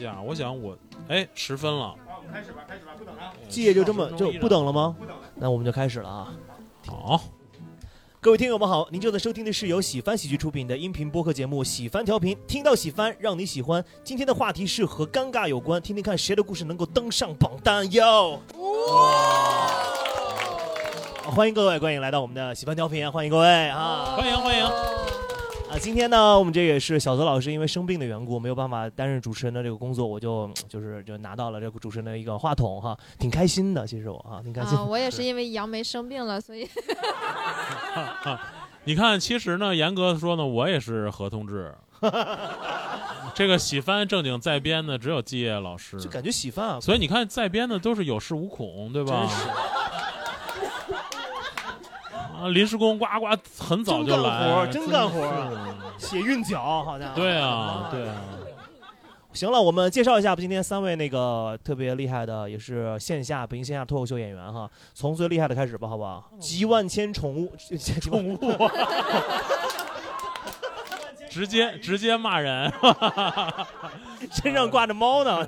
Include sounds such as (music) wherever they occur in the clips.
价，我想我哎十分了，好，我们开始吧，开始吧，不等了。季夜就这么就不等了吗不等了？那我们就开始了啊！好，各位听友们好，您正在收听的是由喜翻喜剧出品的音频播客节目《喜翻调频》，听到喜翻，让你喜欢。今天的话题是和尴尬有关，听听看谁的故事能够登上榜单哟！好欢迎各位，欢迎来到我们的喜翻调频，欢迎各位啊！欢迎欢迎，啊，今天呢，我们这也是小泽老师因为生病的缘故，没有办法担任主持人的这个工作，我就就是就拿到了这个主持人的一个话筒哈，挺开心的，其实我哈挺开心。啊，我也是因为杨梅生病了，所以 (laughs) 你看，其实呢，严格说呢，我也是合同制。(laughs) 这个喜翻正经在编的只有季业老师，就感觉喜饭啊，所以你看在编的都是有恃无恐，对吧真？是啊，临时工呱呱很早就真干活真干活啊。写韵脚，好家伙。对啊，对啊，行了，我们介绍一下今天三位那个特别厉害的，也是线下北京线下脱口秀演员哈。从最厉害的开始吧，好不好？集万千宠物，(laughs) 宠物，(laughs) 直接直接骂人，(laughs) 身上挂着猫呢。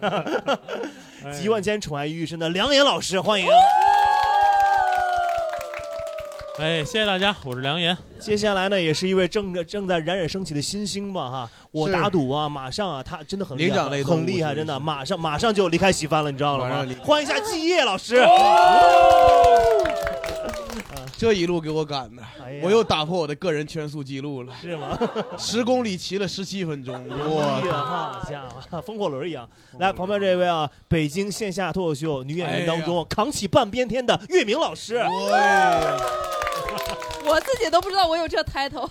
哎集万千宠爱于一身的梁岩老师，欢迎。哎，谢谢大家，我是梁岩。接下来呢，也是一位正正在冉冉升起的新星吧哈。我打赌啊，马上啊，他真的很厉害很厉害，真的，马上马上就离开喜番了，你知道了吗？欢迎一下季业老师。这一路给我赶的哎呀，我又打破我的个人圈速记录了，是吗？(laughs) 十公里骑了十七分钟，哎哇！呀，好家伙，风火轮一样。来，旁边这位啊，北京线下脱口秀女演员当中扛起半边天的岳明老师，对，我自己都不知道我有这 title，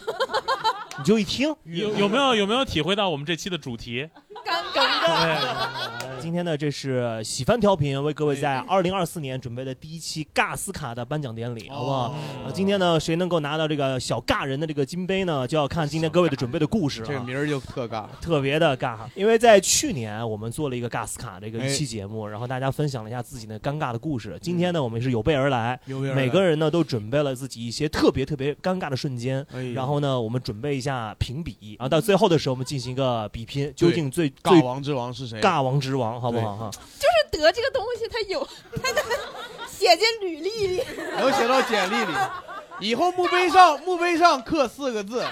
(laughs) 你就一听，(laughs) 有有没有有没有体会到我们这期的主题？尴尬。(laughs) 今天呢，这是喜番调频为各位在二零二四年准备的第一期尬斯卡的颁奖典礼，好不好？呃今天呢，谁能够拿到这个小尬人的这个金杯呢？就要看今天各位的准备的故事了。这个名儿就特尬。特别的尬，因为在去年我们做了一个尬斯卡这个哎一期节目，然后大家分享了一下自己的尴尬的故事。今天呢，我们是有备而来，每个人呢都准备了自己一些特别特别尴尬的瞬间，哎然后呢，我们准备一下评比，然后到最后的时候我们进行一个比拼，究竟最最尬王之王是谁？尬王之王，好不好哈？就是得这个东西，他有，他能 (laughs) 写进履历里。能写到简历里。以后墓碑上墓碑上刻四个字：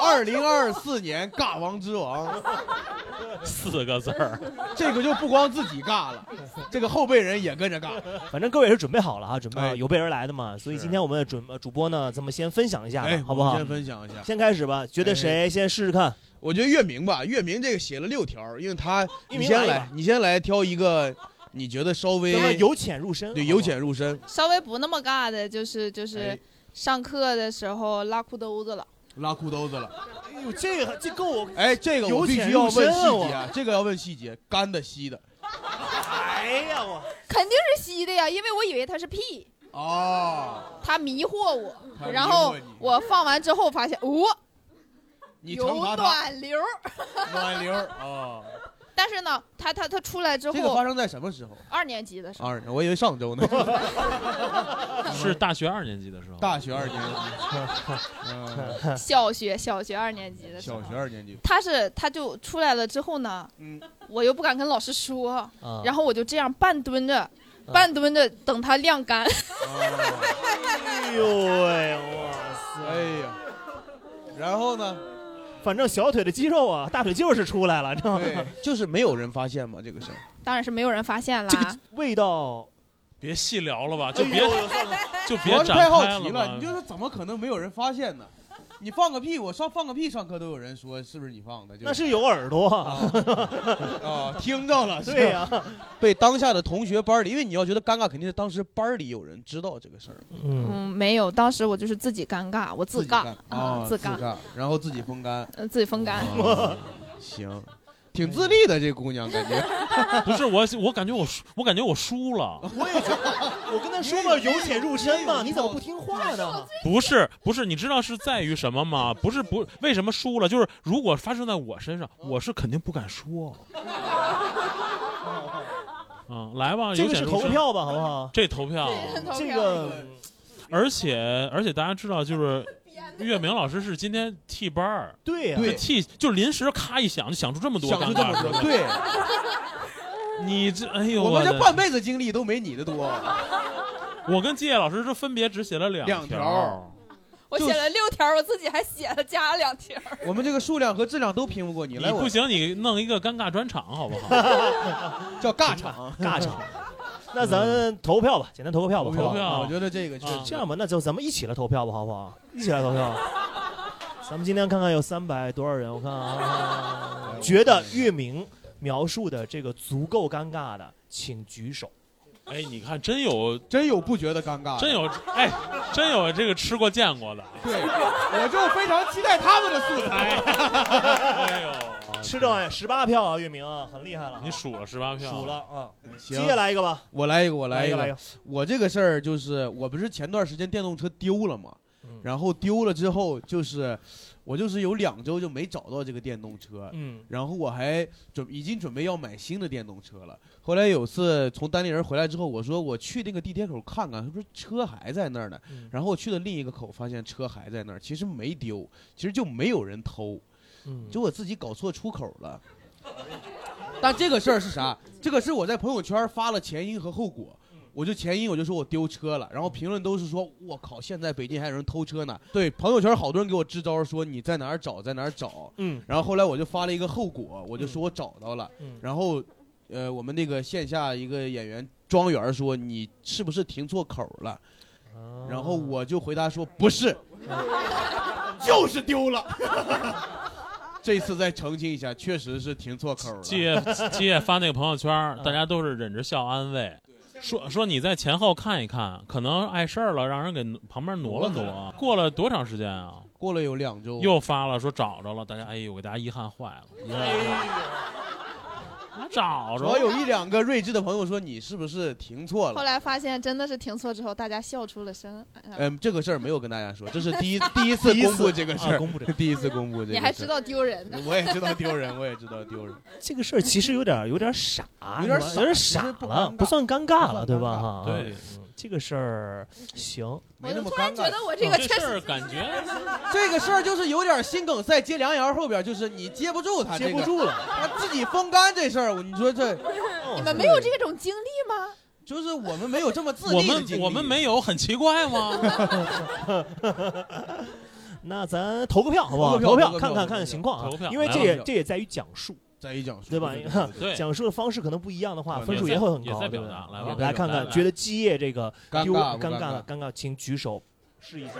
二零二四年尬王之王。(laughs) 四个字儿，这个就不光自己尬了，这个后辈人也跟着尬。(laughs) 反正各位也是准备好了啊，准备有备而来的嘛。所以今天我们的准呃主播呢，咱们先分享一下，哎，好不好？先分享一下。先开始吧，觉得谁先试试看？我觉得月明吧，月明这个写了六条，因为他你先来你先来挑一个你觉得稍微由浅入深，对由浅入深，稍微不那么尬的，就是就是哎上课的时候拉裤兜子了。拉裤兜子了。哎呦，这个这够我，哎，这个我必须要问细节啊，这个要问细节，干的稀的。哎呀我，肯定是稀的呀，因为我以为他是屁，哦，他迷惑我惑，然后我放完之后发现，哦，有暖流。暖流哦。但是呢，他他他出来之后，这个发生在什么时候？二年级的时候，二，我以为上周呢。(laughs) (laughs) 是大学二年级的时候。大学二年级，(laughs) 嗯，小学小学二年级的时候小，学二年级。他是他就出来了之后呢，嗯，我又不敢跟老师说，啊然后我就这样半蹲着，半蹲着等它晾干。哎呦喂，哇塞！哎呀，然后呢？反正小腿的肌肉啊，大腿肌肉是出来了，知道吗？就是没有人发现嘛，这个事儿。当然是没有人发现啦。这个味道，别细聊了吧，就别就别展主要是太好奇了了，你就说怎么可能没有人发现呢？你放个屁，我上放个屁上课都有人说是不是你放的？就那是有耳朵啊。(laughs) 啊，听着了，是对呀，被当下的同学班里，因为你要觉得尴尬，肯定是当时班里有人知道这个事儿，嗯，嗯，没有，当时我就是自己尴尬，我自己尬啊，自自尬，，然后自己风干，呃自己风干。(laughs) 啊行，挺自立的这姑娘，感觉 (laughs) 不是我，我感觉我输，我感觉我输了。(laughs) 我也觉得，我跟他说嘛，由浅入深嘛，你怎么不听话呢？(laughs) 不是不是，你知道是在于什么吗？不是不为什么输了，就是如果发生在我身上，我是肯定不敢说。嗯，来吧，这个是投票吧，好不好？这投票，这个而且而且大家知道，就是岳明老师是今天替班儿，对呀、对替就临时咔一想就想出这么多想出这么多，对，(laughs) 你这哎呦我们这半辈子经历都没你的多。(laughs) 我跟季业老师是分别只写了两两条条 (laughs) 我写了六条，我自己还写了加了两条。我们这个数量和质量都拼不过你，来不行，你弄一个尴尬专场好不好？叫尬场，尬场。那咱投票吧，简单投个票吧，投票我觉得这个就是啊这样吧，那就咱们一起来投票吧，好不好？一起来投票。(laughs) 咱们今天看看有三百多少人，我看啊，觉得月明描述的这个足够尴尬的，请举手。哎，你看，真有真有不觉得尴尬，真有哎，真有这个吃过见过的。对，我就非常期待他们的素材。哎呦，吃着十八票啊，月明很厉害了。你数了十八票，数了啊，行接下来一个吧，我来一个，我来一个。来一个。我这个事儿就是，我不是前段时间电动车丢了嘛，嗯然后丢了之后，就是我就是有两周就没找到这个电动车，嗯然后我还准已经准备要买新的电动车了。后来有次从单立人回来之后，我说我去那个地铁口看看，是不是车还在那儿呢？嗯然后我去了另一个口，发现车还在那儿，其实没丢，其实就没有人偷，嗯，就我自己搞错出口了。(laughs) 但这个事儿是啥？这个是我在朋友圈发了前因和后果。我就前因我就说我丢车了，然后评论都是说我靠，现在北京还有人偷车呢。对，朋友圈好多人给我支招，说你在哪儿找，在哪儿找。嗯然后后来我就发了一个后果，我就说我找到了。嗯然后，呃，我们那个线下一个演员庄园说你是不是停错口了？啊然后我就回答说不是，(laughs) 就是丢了。(laughs) 这次再澄清一下，确实是停错口了。季业季业发那个朋友圈，大家都是忍着笑安慰。说说你在前后看一看，可能碍事儿了，让人给旁边挪了挪。过了多长时间啊？过了有两周，又发了说找着了，大家哎呦，给大家遗憾坏了。啊找着有一两个睿智的朋友说你是不是停错了？后来发现真的是停错之后，大家笑出了声。嗯，这个事儿没有跟大家说，这是第一 (laughs) 第一次公布这个事儿，啊公布这个第一次公布这个事儿。你还知道丢人呢？我也知道丢人，我也知道丢人。这个事儿其实有点有点傻，有点有点傻了，不算尴尬了，对吧？哈，对嗯，这个事儿行，没那么我突然尴尬。觉得我这个这确实事儿感觉 (laughs) 这个事儿就是有点心梗塞接良言后边，就是你接不住他，接不，住了。(laughs) 他自己风干这事儿，你说这 (laughs) 你们没有这种经历吗？就是我们没有这么自我立的经历们我们没有，很奇怪吗？那咱投个票好不好？投票投票看看票看情况啊投票，因为这也这也在于讲述，在一讲述，对吧？讲述的方式可能不一样的话，分数也会很高，对不对来吧啊来看看，觉得基业这个丢尴尬了，尴尬，请举手试一下。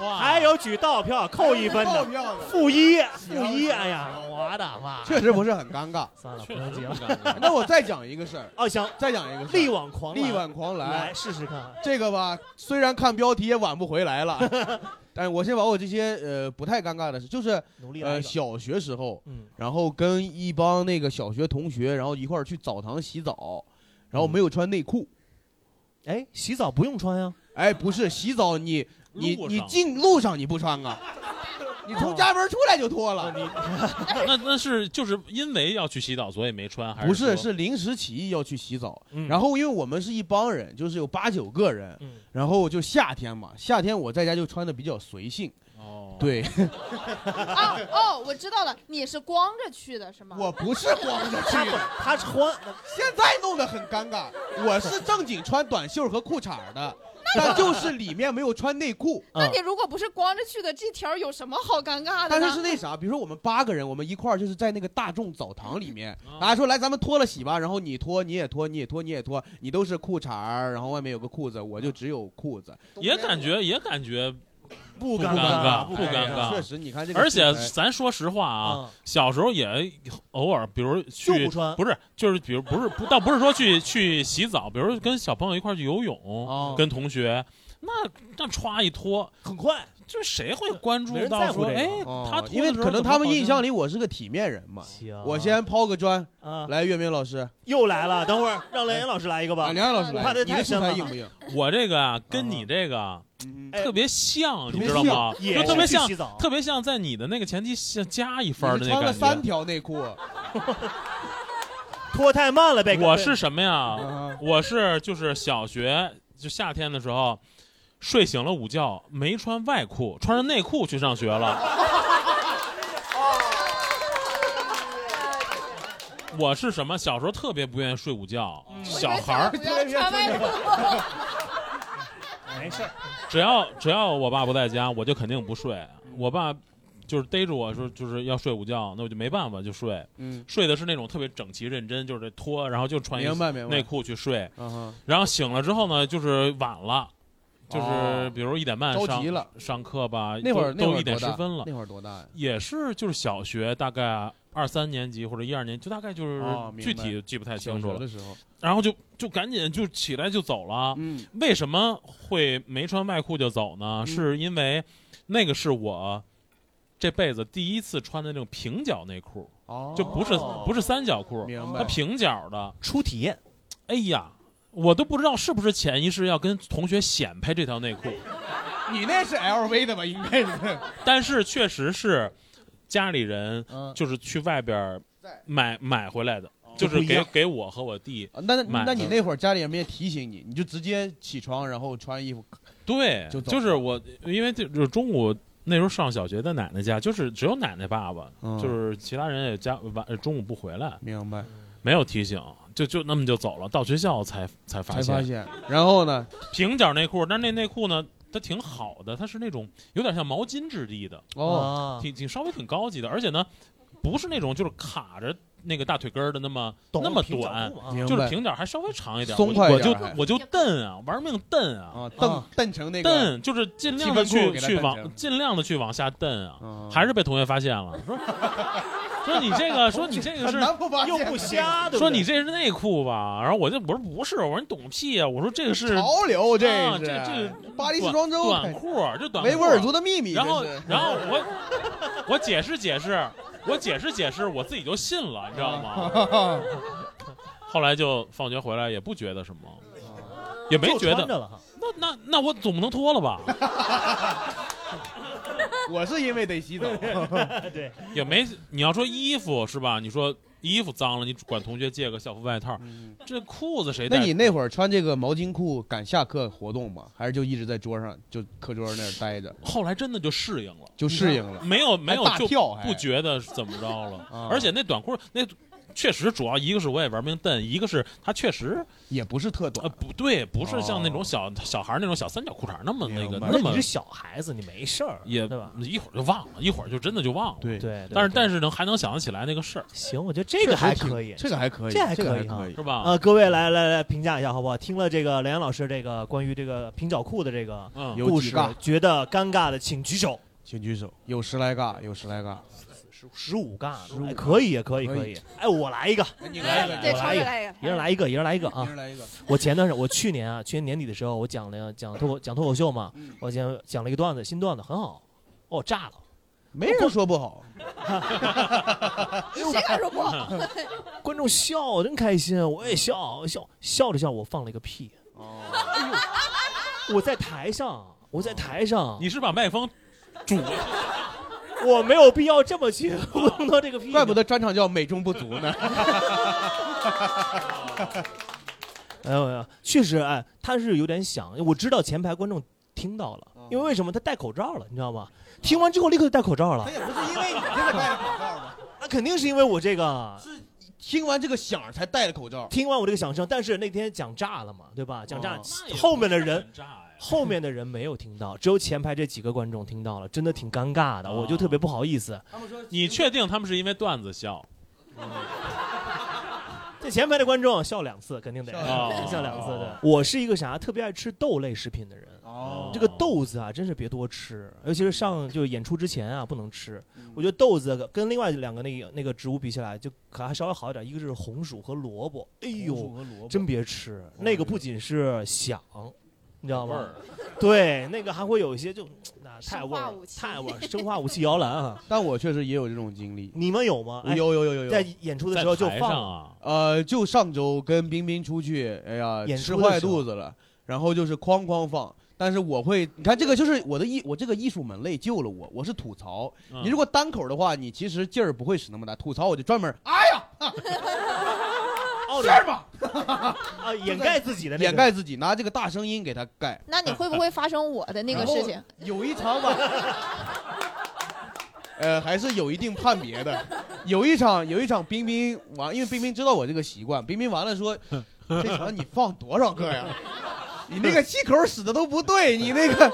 哇，还有举倒票扣一分的，票，负一负一，哎呀，我的妈！确实不是很尴尬。算了，不确实能急了。不尴尬那我再讲一个事儿，哦，行，再讲一个事儿力挽狂澜力挽狂来澜。试试看。这个吧，虽然看标题也挽不回来了，(laughs) 但是我先把我这些呃不太尴尬的事，就是呃。小学时候，嗯然后跟一帮那个小学同学，然后一块儿去澡堂洗澡，然后没有穿内裤。哎，洗澡不用穿呀。哎，不是洗澡你你你进路上你不穿啊，你从家门出来就脱了。那那是就是因为要去洗澡，所以没穿，还是不是，是说是临时起意要去洗澡，嗯然后因为我们是一帮人，就是有八九个人，嗯然后就夏天嘛，夏天我在家就穿的比较随性，哦，对啊哦，我知道了，你是光着去的是吗？我不是光着去的，他穿现在弄得很尴尬，我是正经穿短袖和裤衩的，(laughs) 但就是里面没有穿内裤。(laughs) 嗯那你如果不是光着去的，这条有什么好尴尬的但呢？是是那啥，比如说我们八个人，我们一块儿就是在那个大众澡堂里面，啊大家说来咱们脱了洗吧，然后你脱你也脱你也脱你也脱，你都是裤衩儿，然后外面有个裤子，我就只有裤子，也感觉也感觉，不尴尬，不不尴尬。确实，你看这个而且咱说实话啊，啊，小时候也偶尔，比如去不穿。不是，就是比如不是，倒不是说去去洗澡，比如跟小朋友一块去游泳，哦。跟同学，那那歘一脱，很快，就谁会关注到说，哎，哦他因为可能他们印象里我是个体面人嘛。行我先抛个砖，啊，来，岳明老师，又来了，等会儿让梁岩老师来一个吧啊，。梁老师来，我怕这你的素太深了材硬不硬？我这个啊，跟你这个特别像，你知道吗？也就特别像特别像在你的那个前提下加一分儿你是穿了的那感觉。三条内裤，(laughs) 脱太慢了，呗。我是什么呀？嗯我是就是小学就夏天的时候，睡醒了午觉，没穿外裤，穿着内裤去上学了。(laughs) 我是什么？小时候特别不愿意睡午觉，小孩儿穿外裤。(laughs) 没事儿，只要只要我爸不在家，我就肯定不睡。我爸就是逮着我说就是要睡午觉，那我就没办法就睡。嗯，睡的是那种特别整齐认真，就是脱，然后就穿内裤去睡。然后醒了之后呢，就是晚了，就是哦比如一点半上着急了上课吧，那会儿那会都都一点多大十分了，那会儿多大呀？也是就是小学大概二三年级或者一二年级，就大概就是哦明白具体记不太清楚了。小学的时候，然后就就赶紧就起来就走了。嗯，为什么会没穿外裤就走呢？嗯是因为那个是我这辈子第一次穿的那种平角内裤，哦，就不是不是三角裤，明白它平角的。初体验，哎呀，我都不知道是不是潜意识要跟同学显摆这条内裤，(laughs) 你那是 LV 的吧？应该是，(laughs) 但是确实是家里人嗯，就是去外边儿买买回来的，就是给给我和我弟。那那那你那会儿家里人没提醒你，你就直接起床然后穿衣服，对，就就是我，因为就就是中午那时候上小学，在奶奶家，就是只有奶奶爸爸，嗯。就是其他人也家晚中午不回来，明白？没有提醒，就就那么就走了。到学校才才发现才发现，然后呢？平角内裤，但那内裤呢，它挺好的，它是那种有点像毛巾质地的，哦，啊，挺挺稍微挺高级的，而且呢，不是那种就是卡着那个大腿根儿的那么懂那么平角短裤，啊明白就是平角还稍微长一点，松我我就快一点还我就蹬啊，玩命蹬啊，啊，蹬啊蹬成那个，蹬就是尽量的去去给它蹬成往尽量的去往下蹬啊，嗯还是被同学发现了，说 (laughs) 说你这个 (laughs) 说你这个是。又不瞎，对不对说你这是内裤吧？然后我就我说不是，我说你懂屁啊！我说这个是潮流，这这这巴黎时装周短裤，就短裤。维吾尔族的秘密，然后然后我 (laughs) 我解释解释，我解释解释，我自己就信了，你知道吗？(laughs) 后来就放学回来也不觉得什么，也没觉得。那那那我总不能脱了吧？(laughs) 我是因为得洗澡，(laughs) 对，也没你要说衣服是吧？你说衣服脏了，你管同学借个校服外套，这裤子谁带？那你那会儿穿这个毛巾裤敢下课活动吗？还是就一直在桌上就课桌那儿待着后来真的就适应了。就适应了？没有没有就跳不觉得怎么着了，(laughs) 啊而且那短裤那确实主要一个是我也玩命蹬，一个是它确实也不是特呃短，不对，不是像那哦种小、小孩那种小三角裤衩那么那个那么你是小孩子，你没事儿，也对吧？一会儿就忘了，一会儿就真的就忘了。对，对，对但是但是能还能想得起来那个事儿，行，我觉得这个还可以。这个还可以，这还可以啊还可以是吧？呃，各位来来来评价一下好不好？听了这个梁岩老师这个关于这个平角裤的这个嗯，有故事觉得尴尬的请举手。请举手，有十来个，有十来尬，十五尬，15哎可以，可以，可以可以。哎，我来一个，你来一个我来一个，一人来一个，一人来一个一啊！人来一个，我前段时间，我去年啊，去年年底的时候，我讲了讲脱口讲脱口秀嘛，嗯我讲讲了一个段子，新段子很好，哦，炸了。没人说不好，(laughs) 谁敢说不好？(laughs) 观众笑，真开心，我也笑笑笑着笑，我放了一个屁。我在台上，我在台上，你是把麦克风拄 (laughs) (laughs) 我没有必要这么去弄到这个屁。怪不得专场叫美中不足呢。(laughs) 哎呦呀，确实，哎，他是有点响，我知道前排观众听到了，哦因为为什么他戴口罩了，你知道吗？听完之后立刻就戴口罩了，也不是因为你这个戴着口罩吗，(laughs) 那肯定是因为我这个听完这个响儿才戴的口罩。听完我这个响声，但是那天讲炸了嘛，对吧？讲炸哦，后面的人很炸呀后面的人没有听到，(laughs) 只有前排这几个观众听到了，真的挺尴尬的，哦我就特别不好意思。你确定他们是因为段子笑？(laughs) 这前排的观众笑两次，肯定得笑两次笑两次哦的。我是一个啥特别爱吃豆类食品的人，哦这个豆子啊，真是别多吃，尤其是上就演出之前啊，不能吃。我觉得豆子跟另外两个那个那个植物比起来，就可还稍微好一点。一个是红薯和萝卜，哎呦，真别吃，那个不仅是响，你知道吗？对，那个还会有一些就 (tsk) 那太味儿太味儿，(laughs) 生化武器摇篮啊！但我确实也有这种经历。你们有吗？哎有有有有在。演出的时候就放啊，呃，就上周跟冰冰出去，哎呀，演吃坏肚子了，然后就是哐哐放。但是我会，你看这个就是我的艺，我这个艺术门类救了我。我是吐槽，嗯你如果单口的话，你其实劲儿不会使那么大。吐槽我就专门，哎呀，哦，(laughs) 哦，这儿吧，啊，(laughs) 掩盖自己的那个掩盖自己，拿这个大声音给他盖。那你会不会发生我的那个事情？有一场吧，(laughs) 呃，还是有一定判别的。有一场，有一场，冰冰完，因为冰冰知道我这个习惯，冰冰完了说：“ (laughs) 这场你放多少个呀？你那个气口使的都不对，你那个……”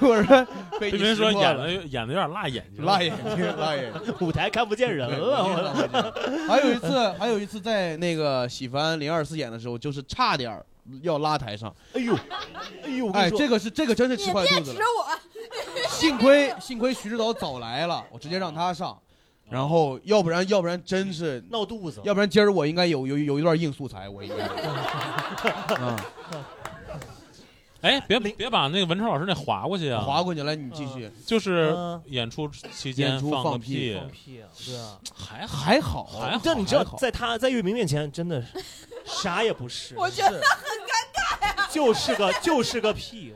我说：“被你说演的演的有点辣眼睛，(laughs) 辣眼睛，辣眼睛。”舞台看不见人了。我还有一次，还有一次在那个喜番零二四演的时候，就是差点儿要拉台上。哎呦，哎呦，哎，这个是这个真是吃坏肚子了。别指我，幸亏幸亏徐指导早来了，我直接让他上，然后要不然要不然真是，闹肚子，要不然今儿我应该有有有一段硬素材，我应该。(laughs) 嗯，哎，别别把那个文超老师那划过去啊，划过去来，你继续。就是嗯演出期间演出放个屁放屁啊，对啊。还好还好，还好，但你知道在他在岳明面前，真的是 (laughs) 啥也不是，我觉得很尴尬就是个就是个屁。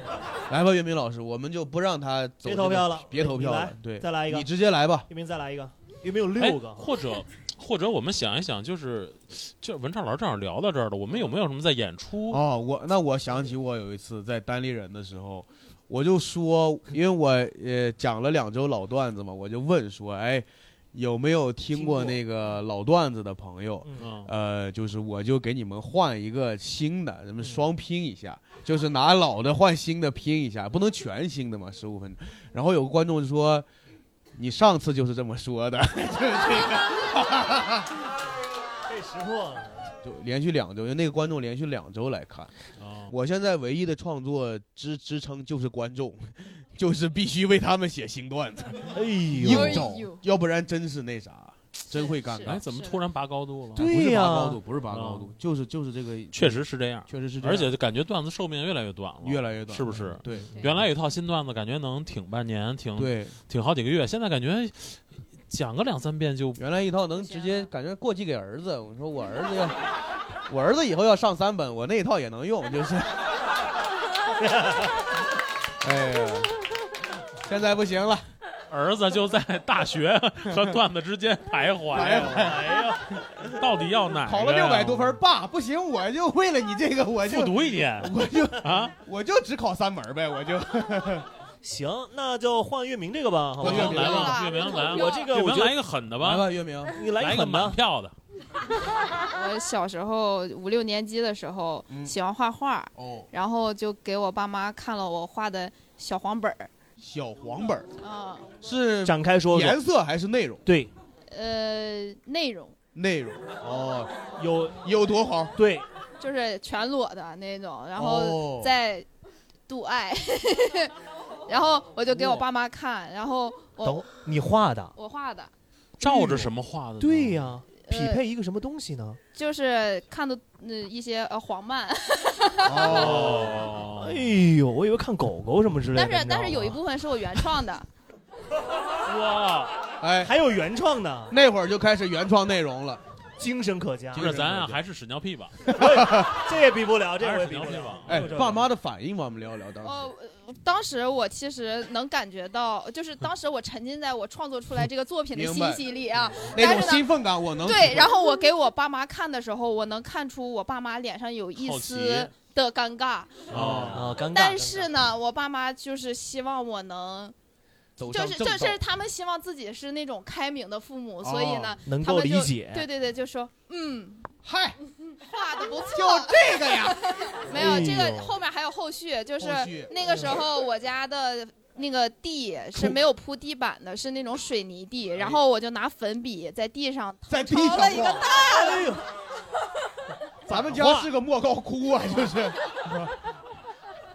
(laughs) 来吧，岳明老师，我们就不让他走别投票了别投票。了对，再来一个你直接来吧。岳明再来一个，岳明有哎六个，或者或者我们想一想，就是就文超老师正好聊到这儿了，我们有没有什么在演出？哦，我那我想起我有一次在单立人的时候，我就说，因为我呃讲了两周老段子嘛，我就问说，哎，有没有听过那个老段子的朋友？嗯，呃，就是我就给你们换一个新的，咱们双拼一下，就是拿老的换新的拼一下，不能全新的嘛，十五分钟。然后有个观众就说，你上次就是这么说的，被识破了。就连续两周，因为那个观众连续两周来看。哦。我现在唯一的创作支支撑就是观众，(laughs) 就是必须为他们写新段子，哎呦，要不然真是那啥，真会尴尬哎，。怎么突然拔高度了？对不是拔呀高度，不是拔高度，就是就是这个，确实是这样，确实是这样，而且就感觉段子寿命越来越短了，越来越短，是不是？对原来有一套新段子，感觉能挺半年，挺对，挺好几个月，现在感觉讲个两三遍就原来一套能直接感觉过继给儿子。我说我儿子要，(laughs) 我儿子以后要上三本，我那一套也能用，就是。(laughs) 哎呀，现在不行了，儿子就在大学 (laughs) 和段子之间徘徊。徘徊哎呀，到底要哪个？考了六百多分，爸不行，我就为了你这个，我就复读一年我就啊！我就只考三门呗，我就。行，那就换月明这个吧，好吧月明来吧，月明来，我这个我来一个狠的吧，来吧，月明，你来来一个一狠的，满票的。(laughs) 我小时候五六年级的时候嗯喜欢画画，哦，然后就给我爸妈看了我画的小黄本儿，小黄本儿。啊，是展开说说。颜色还是内容？对，呃，内容。内容。哦，有有多黄？对，就是全裸的那种，然后哦。再度爱，(laughs) 然后我就给我爸妈看，然后等我你画的，我画的。照着什么画的？对呀，匹呃配一个什么东西呢？就是看的呃一些呃黄漫，哦 (laughs) 哎，呦，我以为看狗狗什么之类的。但是但是有一部分是我原创的，哇，哎，还有原创的，那会儿就开始原创内容了。精神可嘉。就是咱啊，还是屎尿屁吧？(laughs) 这也比不了，这也比不了是屎尿屁吧。？哎，爸妈的反应吧，我们聊一聊当时。呃，当时我其实能感觉到，就是当时我沉浸在我创作出来这个作品的欣喜里啊，那种但是呢兴奋感，我能对，(laughs) 然后我给我爸妈看的时候，我能看出我爸妈脸上有一丝的尴尬，哦，啊，尴尬。但是呢，我爸妈就是希望我能，走就是上正道就是他们希望自己是那种开明的父母，所以呢，能够他们就理解，对对对，就说嗯，嗨，画的不错，就这个呀，没有这个后面还有后续，就是那个时候我家的。那个地是没有铺地板的，是那种水泥地，然后我就拿粉笔在地上在地成上了一个画大哎，咱们家是个莫高窟啊，就是 (laughs)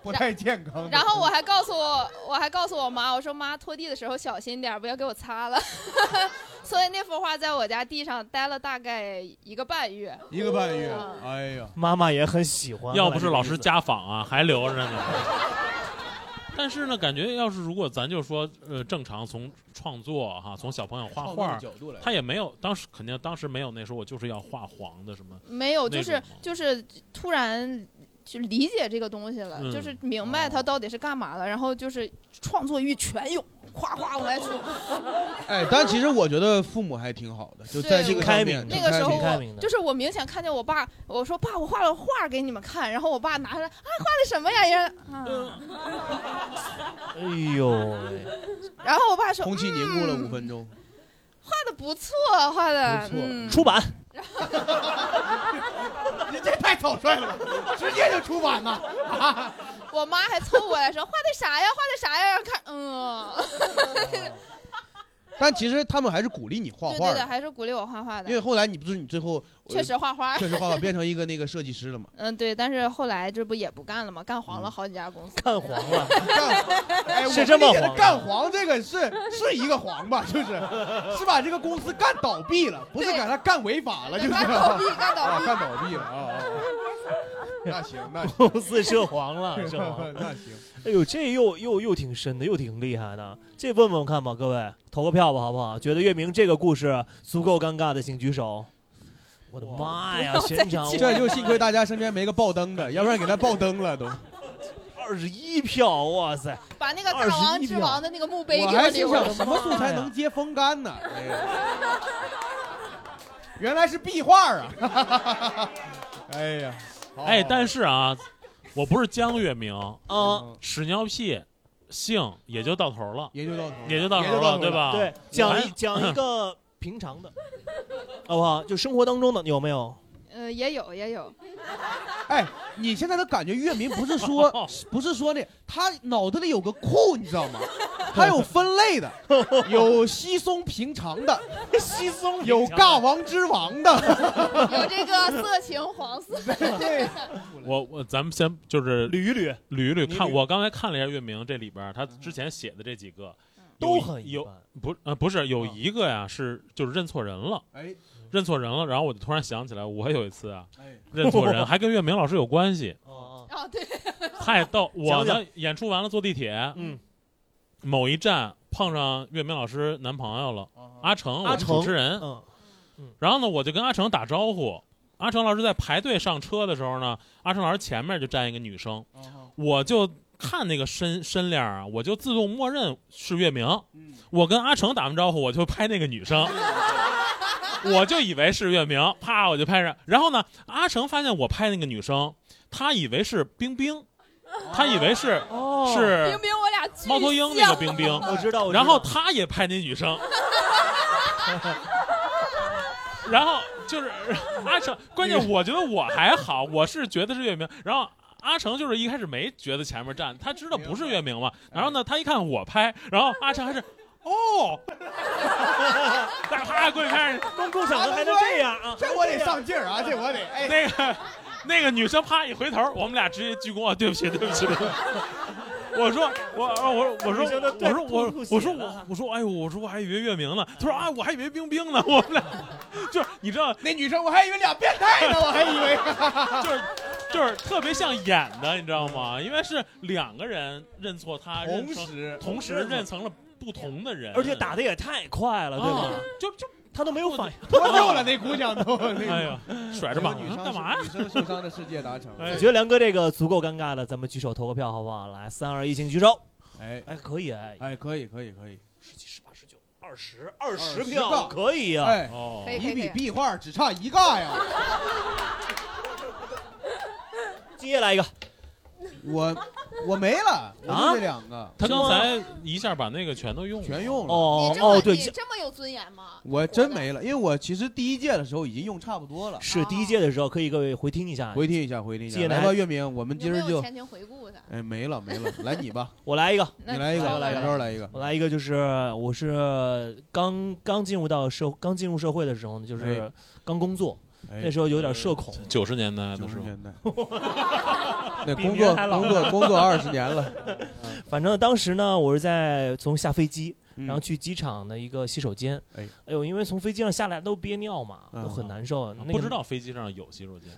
不太健康。然后我还告诉我，我还告诉我妈，我说妈拖地的时候小心点，不要给我擦了。(laughs) 所以那幅画在我家地上待了大概一个半月。一个半月嗯，哎呀，妈妈也很喜欢。要不是老师家，访啊，还留着呢。(laughs) 但是呢，感觉要是如果咱就说，呃，正常从创作哈，从小朋友画画角度来，他也没有，当时肯定当时没有那时候我就是要画黄的什么，没有，就是就是突然去理解这个东西了，嗯。就是明白它到底是干嘛的，然后就是创作欲全涌，哗哗往外出。(laughs) 哎，但其实我觉得父母还挺好的，就在这个上面那个时候就是我明显看见我爸，我说爸，我画了画给你们看，然后我爸拿出来，啊，画的什么呀？人啊，(laughs) 哎呦喂，然后我爸说空气凝固了嗯五分钟。画的不错，画的不错嗯，出版 (laughs) 你这太草率了吧，直接就出版了！啊 (laughs) 我妈还凑过来说画的啥呀？画的啥呀？看，嗯，(laughs) 但其实他们还是鼓励你画对对对，的，还是鼓励我画画的因为，后来你不是你最后呃确实画画。确实画画变成一个那个设计师了嘛？嗯，对，但是后来这不也不干了吗？干黄了好几家公司。干黄了，(laughs) 干，哎，是我这么黄的理解的干黄这个是是一个黄吧？就是是把这个公司干倒闭了，不是对给他干违法了，就是干倒闭，干倒啊，闭。干倒闭了啊啊！啊 (laughs) 那行，那，公司涉黄了，(laughs) 涉黄。那行。哎呦，这又又又挺深的，又挺厉害的。这问问看吧，各位投个票吧，好不好？觉得月明这个故事足够尴尬的，请举手。我的妈呀，现场 (laughs) 这就幸亏大家身边没个爆灯的，要不然给他爆灯了都。二十一票，哇塞！把那个大王之王的那个墓碑我给留还心想了。什么素材能接风干呢？哎呀，原来是壁画啊！哎呀，好哎，但是啊，我不是江月明，啊，屎尿屁性也就到头了，也就到头了。也就到头了，也就到头了对吧？对，讲一讲一 (clears throat) 个平常的，好不好？就生活当中的有没有？嗯，也有也有。(laughs) 哎，你现在的感觉，月明不是说 (laughs) 不是说的，他脑子里有个库，你知道吗？他有分类的，有稀松平常的，稀松有尬王之王的。有 (laughs) 这个色情黄色，对，我我咱们先就是捋一捋，捋一捋看，我刚才看了一下月明这里边，他之前写的这几个都很有。不呃不是有啊一个呀是就是认错人了，哎认错人了，然后我就突然想起来，我有一次啊哎，认错人还跟月明老师有关系，哦，(laughs) 哦，对，太逗！我呢演出完了坐地铁，嗯，某一站碰上月明老师男朋友了，阿成，我是阿成主持人，嗯，然后呢我就跟阿成打招呼。阿成老师在排队上车的时候呢，阿成老师前面就站一个女生，我就看那个身身量啊，我就自动默认是月明。嗯。我跟阿成打完招呼，我就拍那个女生，(laughs) (laughs) 我就以为是月明，啪我就拍上。然后呢，阿成发现我拍那个女生，他以为是冰冰，他以为是哦，是冰冰我俩猫头鹰那个冰冰，我知道，我知道然后他也拍那女生，(laughs) 然后就是阿成，关键我觉得我还好，我是觉得是月明，然后。阿成就是一开始没觉得前面站，他知道不是月明嘛。然后呢，他一看我拍，然后阿成还是哦，(laughs) 大啪过去拍公共场合还能这样啊？这我得上劲儿啊！这我得哎，那个那个女生啪一回头，我们俩直接鞠躬啊，对不起，对不起。对不起我说我我我我说我吐血我说了我我说哎呦我说我还以为月明呢，他说啊我还以为冰冰呢，我们俩就是你知道那女生我还以为俩变态呢，我还以为。(laughs) 就是就是特别像演的，你知道吗？因为是两个人认错他，同时同时认成了不同的人，而且打的也太快了，对啊吧？就就他都没有反应。脱臼了，那姑娘都。(laughs) 哎呀甩着膀女生子干嘛呀？女生受伤的世界达成。哎我觉得梁哥这个足够尴尬了，咱们举手投个票好不好？来，三二一，请举手。哎哎，可以哎，哎，可以可以可以。十七、十八、十九、二十、二十个票，可以呀。哎，哦你比壁画只差一个呀！(laughs) 接下来一个，我我没了，我就这两个他刚才一下把那个全都用了，全用了。哦哦，对，你这么有尊严吗？我真没了，因为我其实第一届的时候已经用差不多了。是第一届的时候，可以各位回听一下。回听一下，回听一下。来吧，月明，我们今儿就有前情回顾的？哎没了没了，来你吧，(laughs) 我来一个，你来一个，来一个来一个。我来一个，就是我是刚刚进入到社刚进入社会的时候呢，就是哎刚工作，哎那时候有点社恐。九十年代的时候，十年代，(laughs) 那工作工作工作二十年了，(laughs) 反正当时呢，我是在从下飞机，嗯然后去机场的一个洗手间。哎。哎呦，因为从飞机上下来都憋尿嘛，嗯。都很难受。那个不知道飞机上有洗手间，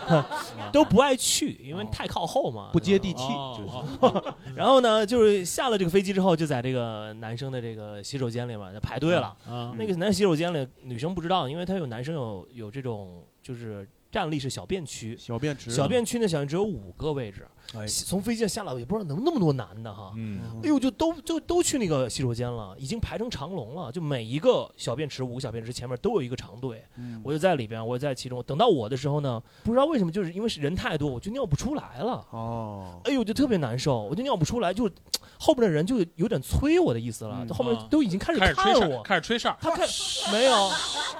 (laughs) 都不爱去，因为太靠后嘛，不接地气，哦就是。哦 (laughs) 然后呢，就是下了这个飞机之后，就在这个男生的这个洗手间里嘛，就排队了。啊那个男洗手间里，女生不知道，因为他有男生有有这种就是站立是小便区。小便池，小便区呢，小便只有五个位置。哎从飞机上下来，也不知道能那么多男的哈。嗯，哎呦，就都就都去那个洗手间了，已经排成长龙了。就每一个小便池，五个小便池前面都有一个长队，嗯我就在里边，我就在其中。等到我的时候呢，不知道为什么，就是因为是人太多，我就尿不出来了。哦，哎呦，就特别难受，我就尿不出来，就后边的人就有点催我的意思了，嗯后面啊都已经开始开始吹看我哨，。开始吹哨，(laughs) 他看没有，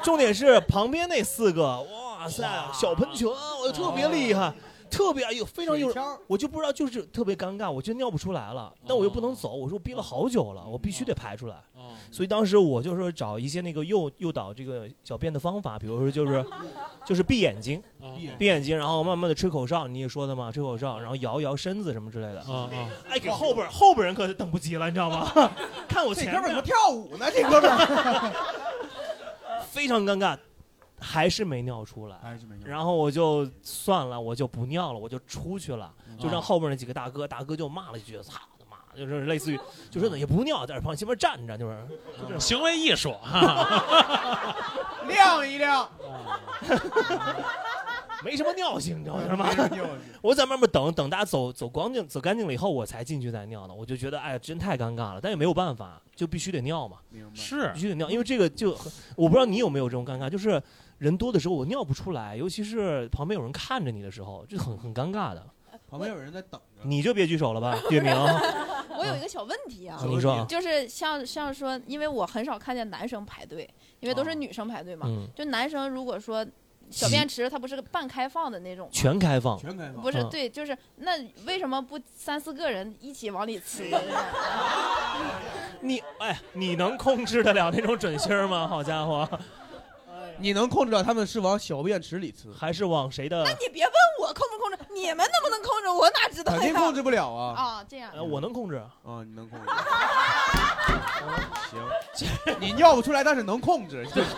重点是旁边那四个，哇塞，小喷泉，我就特别厉害，特别哎呦，非常有水枪我就不知道，就是特别尴尬，我就尿不出来了，但我又不能走，我说我憋了好久了，我必须得排出来。哦所以当时我就说找一些那个诱诱导这个小便的方法，比如说就是 (laughs) 就是闭眼睛，哦闭眼睛，然后慢慢的吹口哨，你也说的嘛，吹口哨，然后摇一摇身子什么之类的。啊啊！哎，给后边后边人可是等不及了，你知道吗？(laughs) 看我前面这哥们儿怎么跳舞呢？这哥们儿 (laughs) 非常尴尬，还是没尿出来。还是没用。然后我就算了，我就不尿了，我就出去了，就让后边那几个大哥，大哥就骂了一句“操他妈”，就是类似于，就说也不尿，在这旁前面站着，就是行为艺术哈，亮一亮，(laughs) 没什么尿性，你知道吗？没人尿我在外面等等大家走走光净走干净了以后，我才进去再尿的。我就觉得哎，真太尴尬了，但也没有办法，就必须得尿嘛，明白。是必须得尿，因为这个就我不知道你有没有这种尴尬，就是人多的时候我尿不出来，尤其是旁边有人看着你的时候，就很很尴尬的。旁边有人在等着。你就别举手了吧，(laughs) 月明，我有一个小问题啊，你说，就是像像说，因为我很少看见男生排队，因为都是女生排队嘛。嗯，就男生如果说小便池它不是个半开放的那种，全开放。全开放。嗯不是对，就是那为什么不三四个人一起往里呲？(laughs) 你哎，你能控制得了那种准星儿吗？好家伙，你能控制到他们是往小便池里呲？还是往谁的那？你别问我控不控制，你们能不能控制，我哪知道呀？肯定控制不了啊！啊，这样呃，我能控制。啊，你能控制。(laughs) 行，(laughs) 你尿不出来，但是能控制，就 (laughs) 是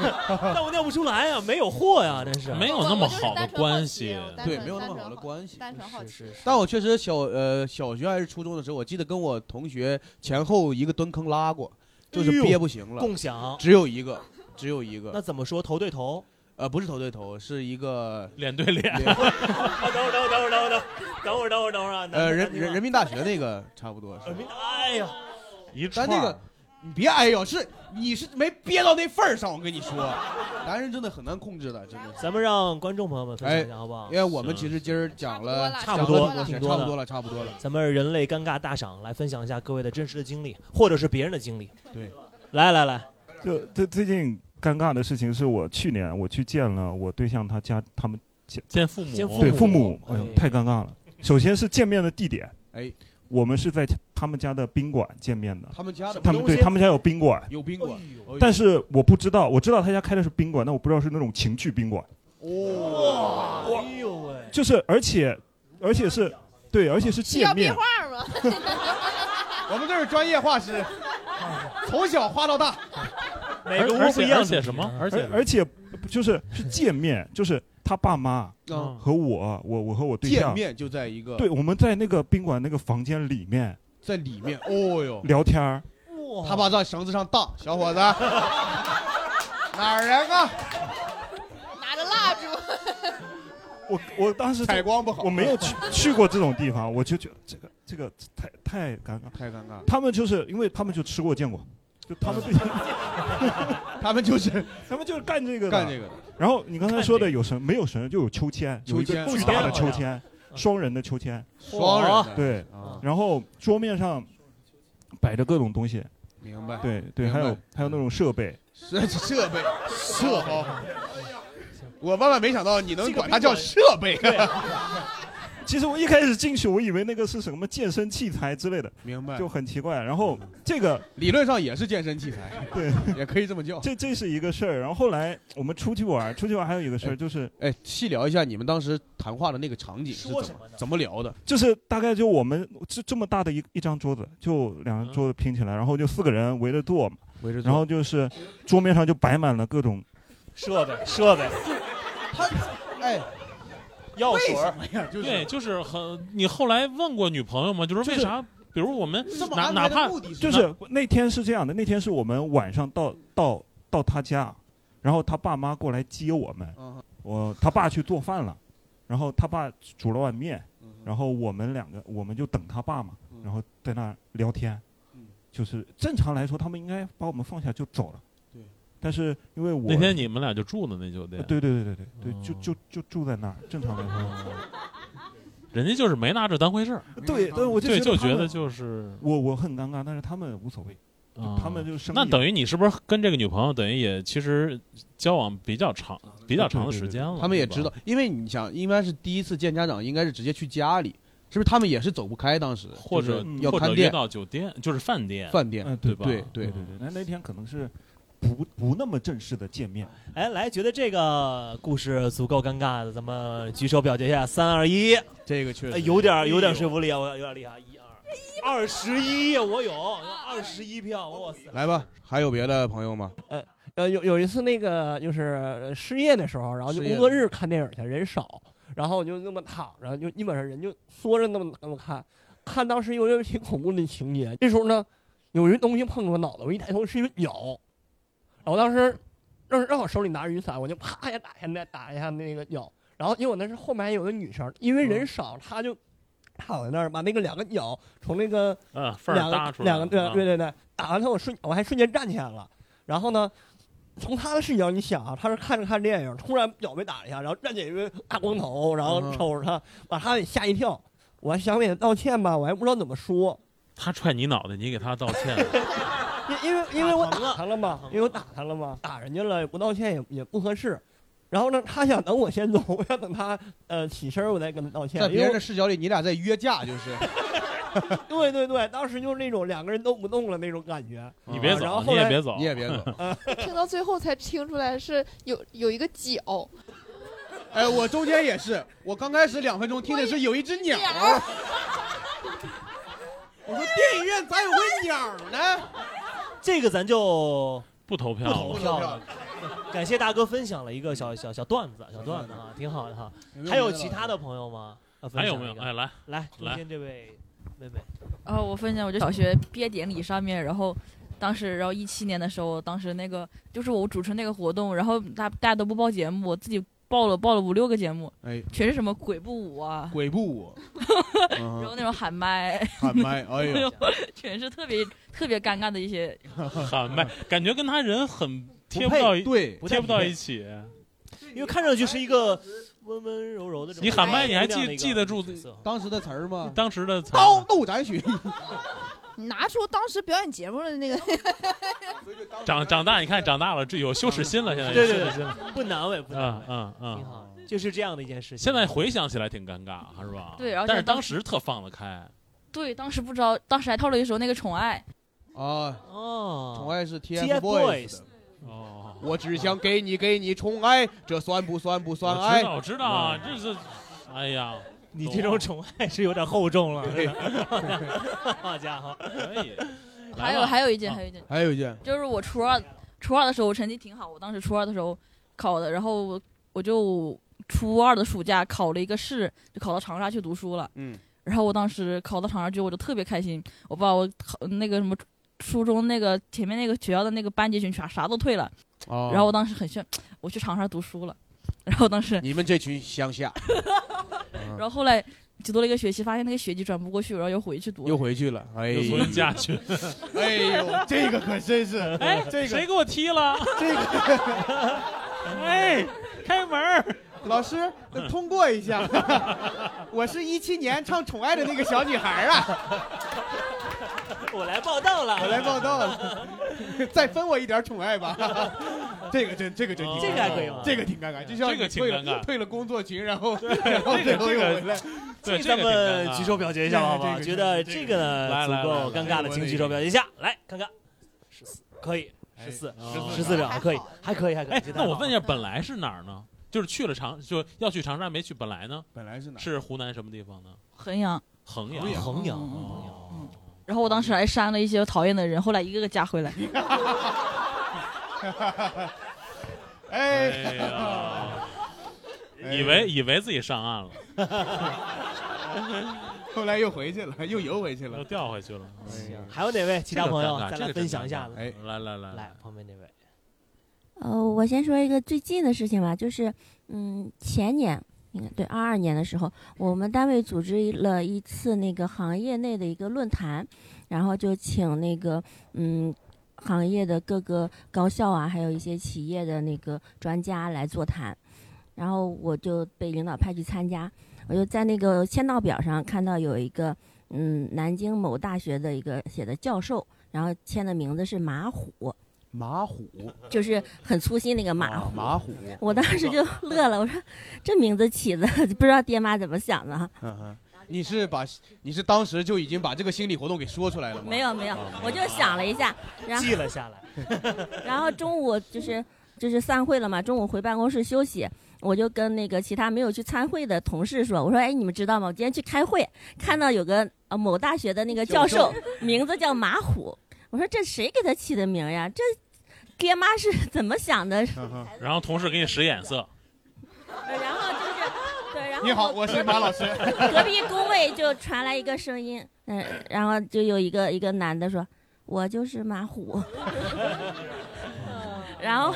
但我尿不出来呀，没有货呀，真是。没有那么好的关系。对，没有那么好的关系。单纯好奇。是是是。但我确实小呃小学还是初中的时候，我记得跟我同学前后一个蹲坑拉过，就是憋不行了，共享，只有一个，只有一个。那怎么说？头对头？呃，不是头对头，是一个 (laughs) 脸对脸，啊，等会儿，等会儿，等会儿，等会儿，等会儿，等会儿，等会儿啊！呃人人人民大学那个差不多是人。民，哎呀，一串但那个你别哎呦，是你是没憋到那份儿上，我跟你说，(laughs) 男人真的很难控制的，真的。咱们让观众朋友们分享一下好不好因？为我们其实今儿讲了差不多挺多的差不多了，差不多了。咱们人类尴尬大赏来分享一下各位的真实的经历，或者是别人的经历。对，来来来，就最最近尴尬的事情是我去年我去见了我对象他家他们见见父母，见父对父母，哎。呦哎太尴尬了。首先是见面的地点，哎，我们是在他们家的宾馆见面的，他们家的他们对他们家有宾馆，有宾馆，哎哎但是我不知道，我知道他家开的是宾馆，但我不知道是那种情趣宾馆，哇，哎呦喂，就是而且而且是对，而且是见面。画，吗？(laughs) 我们都是专业画师，从小画到大。每个而且屋不一样，而且什么？而且而而且就是是见面，就是他爸妈啊，和我，我我和我对象，见面就在一个对，我们在那个宾馆那个房间里面在里面，哦哟，聊天儿。哇他爸在绳子上荡，小伙子，(laughs) 哪儿人啊？拿着蜡烛，(laughs) 我我当时采光不好。我没有去 (laughs) 去过这种地方，我就觉得这个这个太太尴尬。太尴尬。他们就是因为他们就吃过见过，就他们对，(laughs) 他们就是 (laughs) 他们就是干这个的。干这个的，然后你刚才说的有绳，没有绳就有秋千，有一个巨大的秋哦千，双人的秋千。双人，对，啊，然后桌面上摆着各种东西，明白，对对，还有还有那种设备，设设备。设备。我万万没想到你能管它叫设备，其实我一开始进去，我以为那个是什么健身器材之类的，明白？就很奇怪。然后这个理论上也是健身器材，(laughs) 对，也可以这么叫。这这是一个事儿。然后后来我们出去玩，出去玩还有一个事儿，就是哎，细聊一下你们当时谈话的那个场景是怎么么怎么聊的？就是大概就我们这这么大的一一张桌子，就两张桌子拼起来，然后就四个人围着坐嘛，围着然后就是桌面上就摆满了各种设备设备 (laughs) 他，哎，药水儿，哎呀，就是对，就是很。你后来问过女朋友吗？就是为啥？比如我们哪哪怕就是那天是这样的，那天是我们晚上到到到他家，然后他爸妈过来接我们，嗯我他爸去做饭了，然后他爸煮了碗面，嗯然后我们两个我们就等他爸嘛，嗯。然后在那聊天。嗯，就是正常来说他们应该把我们放下就走了，对，但是因为我那天你们俩就住的那酒店，呃对对对对对对，就哦。就就住在那儿，正常来说，人家就是没拿这当回事儿，对，对我就对，就觉得就是我我很尴尬，但是他们无所谓，啊他们就生那等于你是不是跟这个女朋友等于也其实交往比较长、比较长的时间了？他们也知道，，因为你想，应该是第一次见家长，应该是直接去家里，是不是？他们也是走不开，当时或者要或者约看店、到酒店，就是饭店，饭店。嗯，对吧对对对对对，那那天可能是不不那么正式的见面，哎，来，觉得这个故事足够尴尬的，咱们举手表决一下，三二一，这个确实。哎有点有点说服力啊，我有点厉害，一二。二十一，我有二十一票，哇塞！来吧，还有别的朋友吗？呃，有有一次那个就是失业的时候，然后就工作日看电影去，人少，然后我就那么躺着，就基本上人就缩着那么那么看，看当时有点挺恐怖的情节。这时候呢，有一个东西碰着我脑袋，我一抬头是一个鸟，然后当时正正好手里拿着雨伞，我就啪一下打一下那打一下那个鸟，然后因为我那是后面还有个女生，因为人少，她就躺在那儿把那个两个鸟从那个嗯，缝儿两搭出来，个两个对啊。对对对，打完后我瞬我还瞬间站起来了，然后呢，从他的视角你想啊，他是看着看电影，突然脚被打了一下，然后站起来一个大光头，然后嗯。瞅着他，把他给吓一跳。我还想给他道歉吧，我还不知道怎么说，他踹你脑袋，你给他道歉，(laughs) 因因为因为我打他了嘛打疼，了因为我打他了嘛，打人家了不道歉也也不合适。然后呢，他想等我先走，我要等他呃起身我再跟他道歉。在别人因为的视角里，你俩在约架，就是 (laughs) (laughs) 对对对，当时就是那种两个人都不动了那种感觉。你别走，然后后来你也别走，你也别走。(laughs) 听到最后才听出来是有有一个脚，哎，我中间也是，我刚开始两分钟听的是有一只鸟，我说电影院咋有个鸟呢？这个咱就不投票了。不投票了。感谢大哥分享了一个小小小段子，小段子哈，挺好的哈。还有其他的朋友吗？还有没有？哎，来，来，中来间这位妹妹，然后我分享，我就小学毕业典礼上面，然后当时，然后一七年的时候，当时那个就是我主持那个活动，然后大大家都不报节目，我自己报了报了五六个节目，哎，全是什么鬼步舞啊，鬼步舞，(laughs) 然后那种喊麦，(laughs) 喊麦，哎呦，(laughs) 全是特别特别尴尬的一些。喊麦，感觉跟他人很贴不到一对，贴不到一起。因为看上去是一个温温柔柔的。你喊麦你还记记得住当时的词儿吗？当时的词儿刀怒斩许，你拿出当时表演节目的那个，(laughs) 长长大，你看长大了，这有羞耻心了，现在羞耻心了。不难为，不难嗯为，嗯嗯，挺好，就是这样的一件事情。现在回想起来挺尴尬，是吧？对而且但是当当时特放得开。对，当时不知道，当时还套了一首那个《宠爱啊，哦，宠爱是 TFBOYS。哦，我只想给你给你宠爱，这算不算不算爱我知？道，我知道啊，这是，哎呀，你这种宠爱是有点厚重了，对 (laughs) 好家伙，可以。(laughs)》，还有还有一件，啊还有一件，还有一件，就是我初二初二的时候我成绩挺好，我当时初二的时候考的，然后我就初二的暑假考了一个试，就考到长沙去读书了。嗯，然后我当时考到长沙去，我就特别开心，我把我考那个什么初中那个前面那个学校的那个班级群啥啥都退了，哦然后我当时很炫，我去长沙读书了。然后当时，你们这群乡下，(laughs) 然后后来就读了一个学期，发现那个学籍转不过去，然后又回去读了。又回去了，哎又呀，回家去，哎呦，这个可真是，哎，这个谁给我踢了？这个哎，开门儿！老师通过一下，(laughs) 我是一七年唱《宠爱》的那个小女孩啊，我来报道了，我来报道了，(laughs) 再分我一点宠爱吧。(laughs) 这个真，这个真挺，这个还可以吗这个挺尴尬，就像这个退了挺尴尬退了工作群，然后然后最后又回来，对，这咱这个挺尴尬们举手表决一下好不好？这个觉得这个呢足够尴尬的，请举手表决一下，来看看，十四可以，十四哦十四秒可以，还可以还可以。哎，那我问一下，本来是哪儿呢？就是去了长，就要去长沙没去，本来呢本来是哪？是湖南什么地方呢？衡阳。衡阳。衡阳，嗯衡阳哦，然后我当时还删了一些讨厌的人，后来一个个加回来。(laughs) 哎，哎呀，以为以为自己上岸了，(laughs) 后来又回去了，又游回去了又掉。回去了。还有哪位其他朋友这个尴尬再来分享一下来来来，旁边那位，呃，我先说一个最近的事情吧，就是嗯，前年应该对二二年的时候，我们单位组织了一次那个行业内的一个论坛，然后就请那个嗯行业的各个高校啊，还有一些企业的那个专家来座谈，然后我就被领导派去参加，我就在那个签到表上看到有一个嗯南京某大学的一个写的教授，然后签的名字是马虎。马虎就是很粗心那个马虎。马虎，我当时就乐了，我说这名字起的 (laughs) 不知道爹妈怎么想的哈。嗯，你是把你是当时就已经把这个心理活动给说出来了吗？没有没有，我就想了一下，然后记了下来。(laughs) (laughs) 然后中午就是就是散会了嘛，中午回办公室休息，我就跟那个其他没有去参会的同事说，我说哎，你们知道吗？我今天去开会，看到有个呃某大学的那个教授，名字叫马虎。我说这谁给他起的名呀？这爹妈是怎么想的？然后同事给你使眼色，然后就是对，然后你好，我是马老师。(laughs) 隔壁工位就传来一个声音，嗯，然后就有一个一个男的说：“我就是马虎。(laughs) ”然后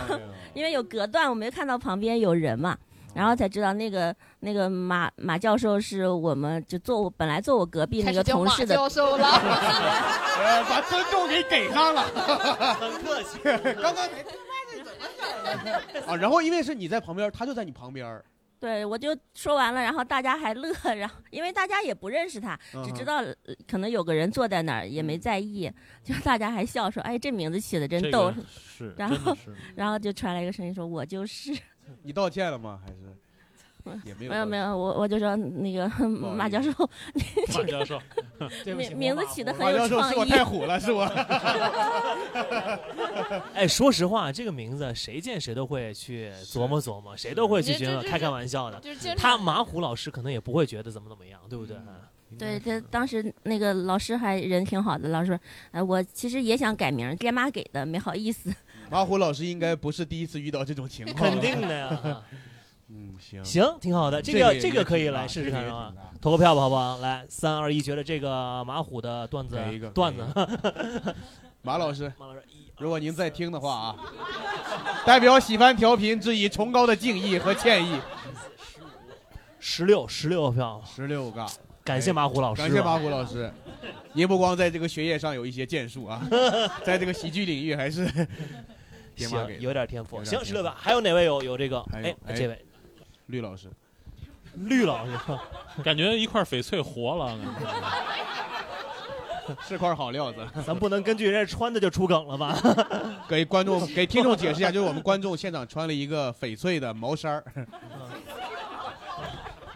因为有隔断，我没看到旁边有人嘛，然后才知道那个那个马马教授是我们就坐我本来坐我隔壁那个同事的教授了 (laughs) (laughs) 呃，把尊重给给上了，(laughs) 很客气。刚刚没怎么啊，然后因为是你在旁边，他就在你旁边。对，我就说完了，然后大家还乐，然后因为大家也不认识他，只知道、呃可能有个人坐在那儿，也没在意，就大家还笑说：“哎，这名字起的真逗。这个是然后然后就传来一个声音说：“我就是。(laughs) 你道歉了吗？还是 (laughs) 也没有？没有没有，我我就说那个 (laughs) 马教授，马教授，名名字起的很有马教授创意。是我太虎了，是我。哎，说实话，这个名字谁见谁都会去琢磨琢磨，谁都会去觉得开开玩笑的。他马虎老师可能也不会觉得怎么怎么样，对不对？对，他当时那个老师还人挺好的，老师说：“呃，我其实也想改名，爹妈给的，没好意思。马虎老师应该不是第一次遇到这种情况，肯定的 (laughs) 呀。嗯，行 (laughs) 行，挺好的，这这个这个可以来试试看，是吧这个也挺大？投个票吧，好不好？来，三二一，觉得这个马虎的段子给一个段子，(laughs) 马老师，马老师如果您在听的话啊，代表喜欢调频致以崇高的敬意和歉意。十六十六票，十六个，感谢马虎老师，感谢马虎老师。您不光在这个学业上有一些建树啊，在这个喜剧领域还是爹妈给行，的有点天赋。有点行，天十六票，还有哪位有有这个？还有哎，哎这位绿老师，绿老师，感觉一块翡翠活了。是块好料子。(laughs) 咱不能根据人家穿的就出梗了吧？(laughs) 给观众、给听众解释一下，就是我们观众现场穿了一个翡翠的毛衫儿，(laughs)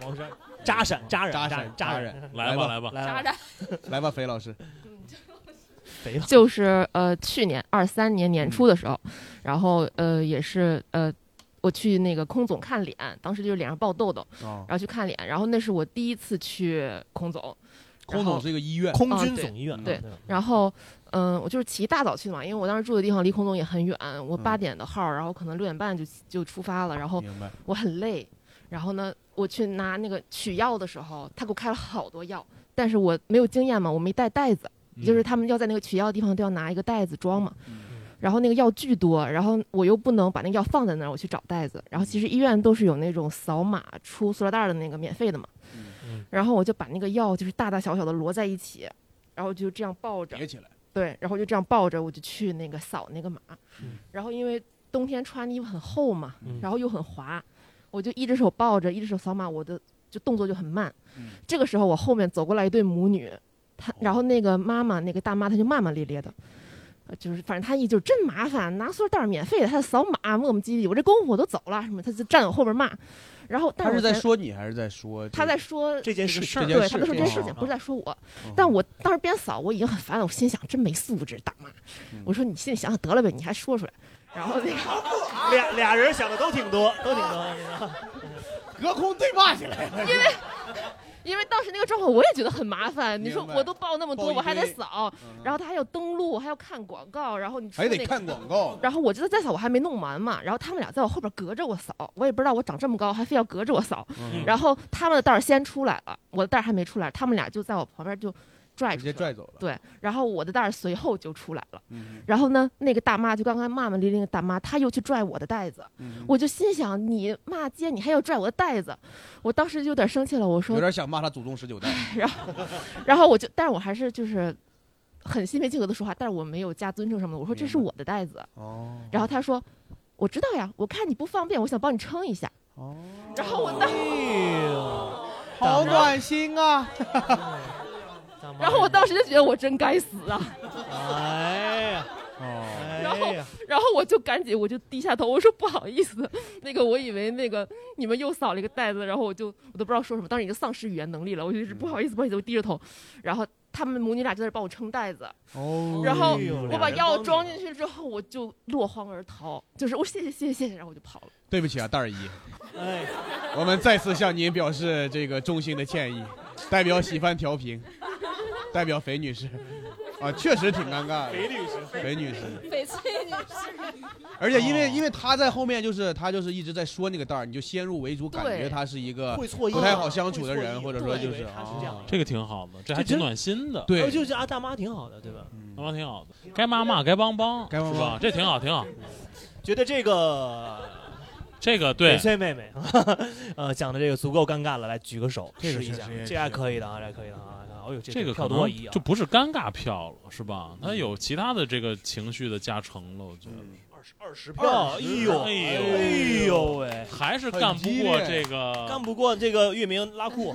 毛衫扎闪扎人扎扎闪扎扎人，来吧，来吧，来来渣渣，来吧，肥老师，肥了，就是呃去年二三年年初的时候，然后呃也是呃我去那个空总看脸，当时就是脸上爆痘痘，哦然，后去看脸，然后那是我第一次去空总，空总是一个医院，空军总医院，对吧然后嗯、我就是起一大早去的嘛，因为我当时住的地方离空总也很远，我嗯八点的号，然后可能六点半就就出发了，然后明白，我很累，然后呢，我去拿那个取药的时候，他给我开了好多药，但是我没有经验嘛，我没带袋子，就是他们要在那个取药的地方都要拿一个袋子装嘛，然后那个药巨多，然后我又不能把那个药放在那儿，我去找袋子，然后其实医院都是有那种扫码出塑料袋的那个免费的嘛，嗯。然后我就把那个药就是大大小小的摞在一起，然后就这样抱着，叠起来，对，然后就这样抱着，我就去那个扫那个码，嗯然后因为冬天穿的衣服很厚嘛，嗯。然后又很滑，我就一只手抱着，一只手扫码，我的就动作就很慢。嗯。这个时候我后面走过来一对母女，她然后那个妈妈那个大妈她就骂骂咧咧的。呃就是，反正她意就是真麻烦，拿塑料袋免费的，还得扫码，磨磨唧唧。我这功夫我都走了，什么，她就站我后边骂。然后，但他是在说你还是在说这她在说这件事情对，事他在说这件哦事情，不是在说我。嗯但我当时边扫，我已经很烦了，我心想真没素质，大妈。嗯我说你心里想想得了呗，你还说出来。然后那个俩俩人想的都挺多，都挺多。隔空对骂起来了。因为因为当时那个状况我也觉得很麻烦，你说我都报那么多，我还得扫，嗯然后他还要登录，还要看广告，然后你还得看广告，然后我就在扫，我还没弄完嘛，然后他们俩在我后边隔着我扫，我也不知道我长这么高，还非要隔着我扫。嗯然后他们的袋儿先出来了，我的袋儿还没出来，他们俩就在我旁边就拽出去直接拽走了。对，然后我的袋儿随后就出来了。嗯然后呢，那个大妈就刚刚骂骂咧咧那个大妈，她又去拽我的袋子，嗯我就心想你骂街，你还要拽我的袋子，我当时就有点生气了，我说有点想骂他祖宗十九代。(laughs) 然后，然后我就，但是我还是就是很心平气和的说话，但是我没有加尊称什么的。我说这是我的袋子，哦，然后他说我知道呀，我看你不方便，我想帮你称一下。哦，然后我当，(laughs) 好暖心啊！(laughs) 然后我当时就觉得我真该死啊。哎呀，然后然后我就赶紧我就低下头，我说不好意思，(laughs) 那个我以为那个你们又扫了一个袋子，然后我就我都不知道说什么，当时已经丧失语言能力了，我就是不好意思不好意思，我低着头，然后他们母女俩就在那帮我撑袋子，哦然后我把药装进去之后，我就落荒而逃，就是我谢谢谢谢谢谢，然后我就跑了。对不起啊，袋儿姨，哎，我们再次向您表示这个衷心的歉意，代表喜欢调频，代表肥女士，啊，确实挺尴尬的。肥女士。肥女士，翡翠女士，而且因为哦。因为她在后面就是她就是一直在说那个袋儿，你就先入为主，感觉对。他是一个不太好相处的人，或者说就是他是这样。啊，这个挺好的，这还挺暖心的。对。呃就是啊，大妈挺好的，对吧？大妈挺好的，该骂骂，该帮帮，该帮帮是吧？这挺好，挺好。觉得这个这个对。翡，翠妹妹，(laughs) 呃，讲的这个足够尴尬了，来举个手这个试一下。这还可以的啊，这还可以的啊。哦呦，这这个票多就不是尴尬票了，是吧？他有其他的这个情绪的加成了，我觉得二十二十票，哎呦，哎呦哎呦喂，还是干不过这个。干不过这个月明拉库，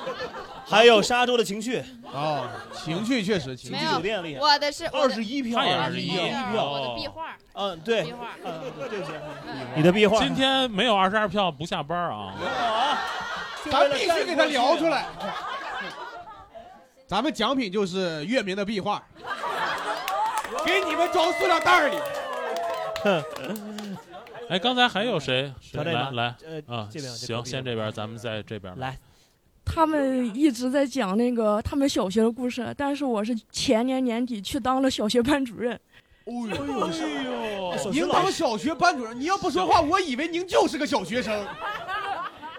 (laughs) 还有沙洲的情绪，啊，情绪确实情酒店厉害，我的是二十一票，他也啊21一票我的哦壁画，嗯，对壁，画，你的壁画，今天没有二十二票不下班啊！咱必须给他聊出来。(laughs) 咱们奖品就是月明的壁画，(laughs) 给你们装塑料袋儿里。(laughs) 哎，刚才还有谁？来来呃啊？这边行，先这边，咱们在这边来，他们一直在讲那个他们小学的故事，但是我是前年年底去当了小学班主任。哎呦，哎呦，您当小学班主任，你要不说话，我以为您就是个小学生。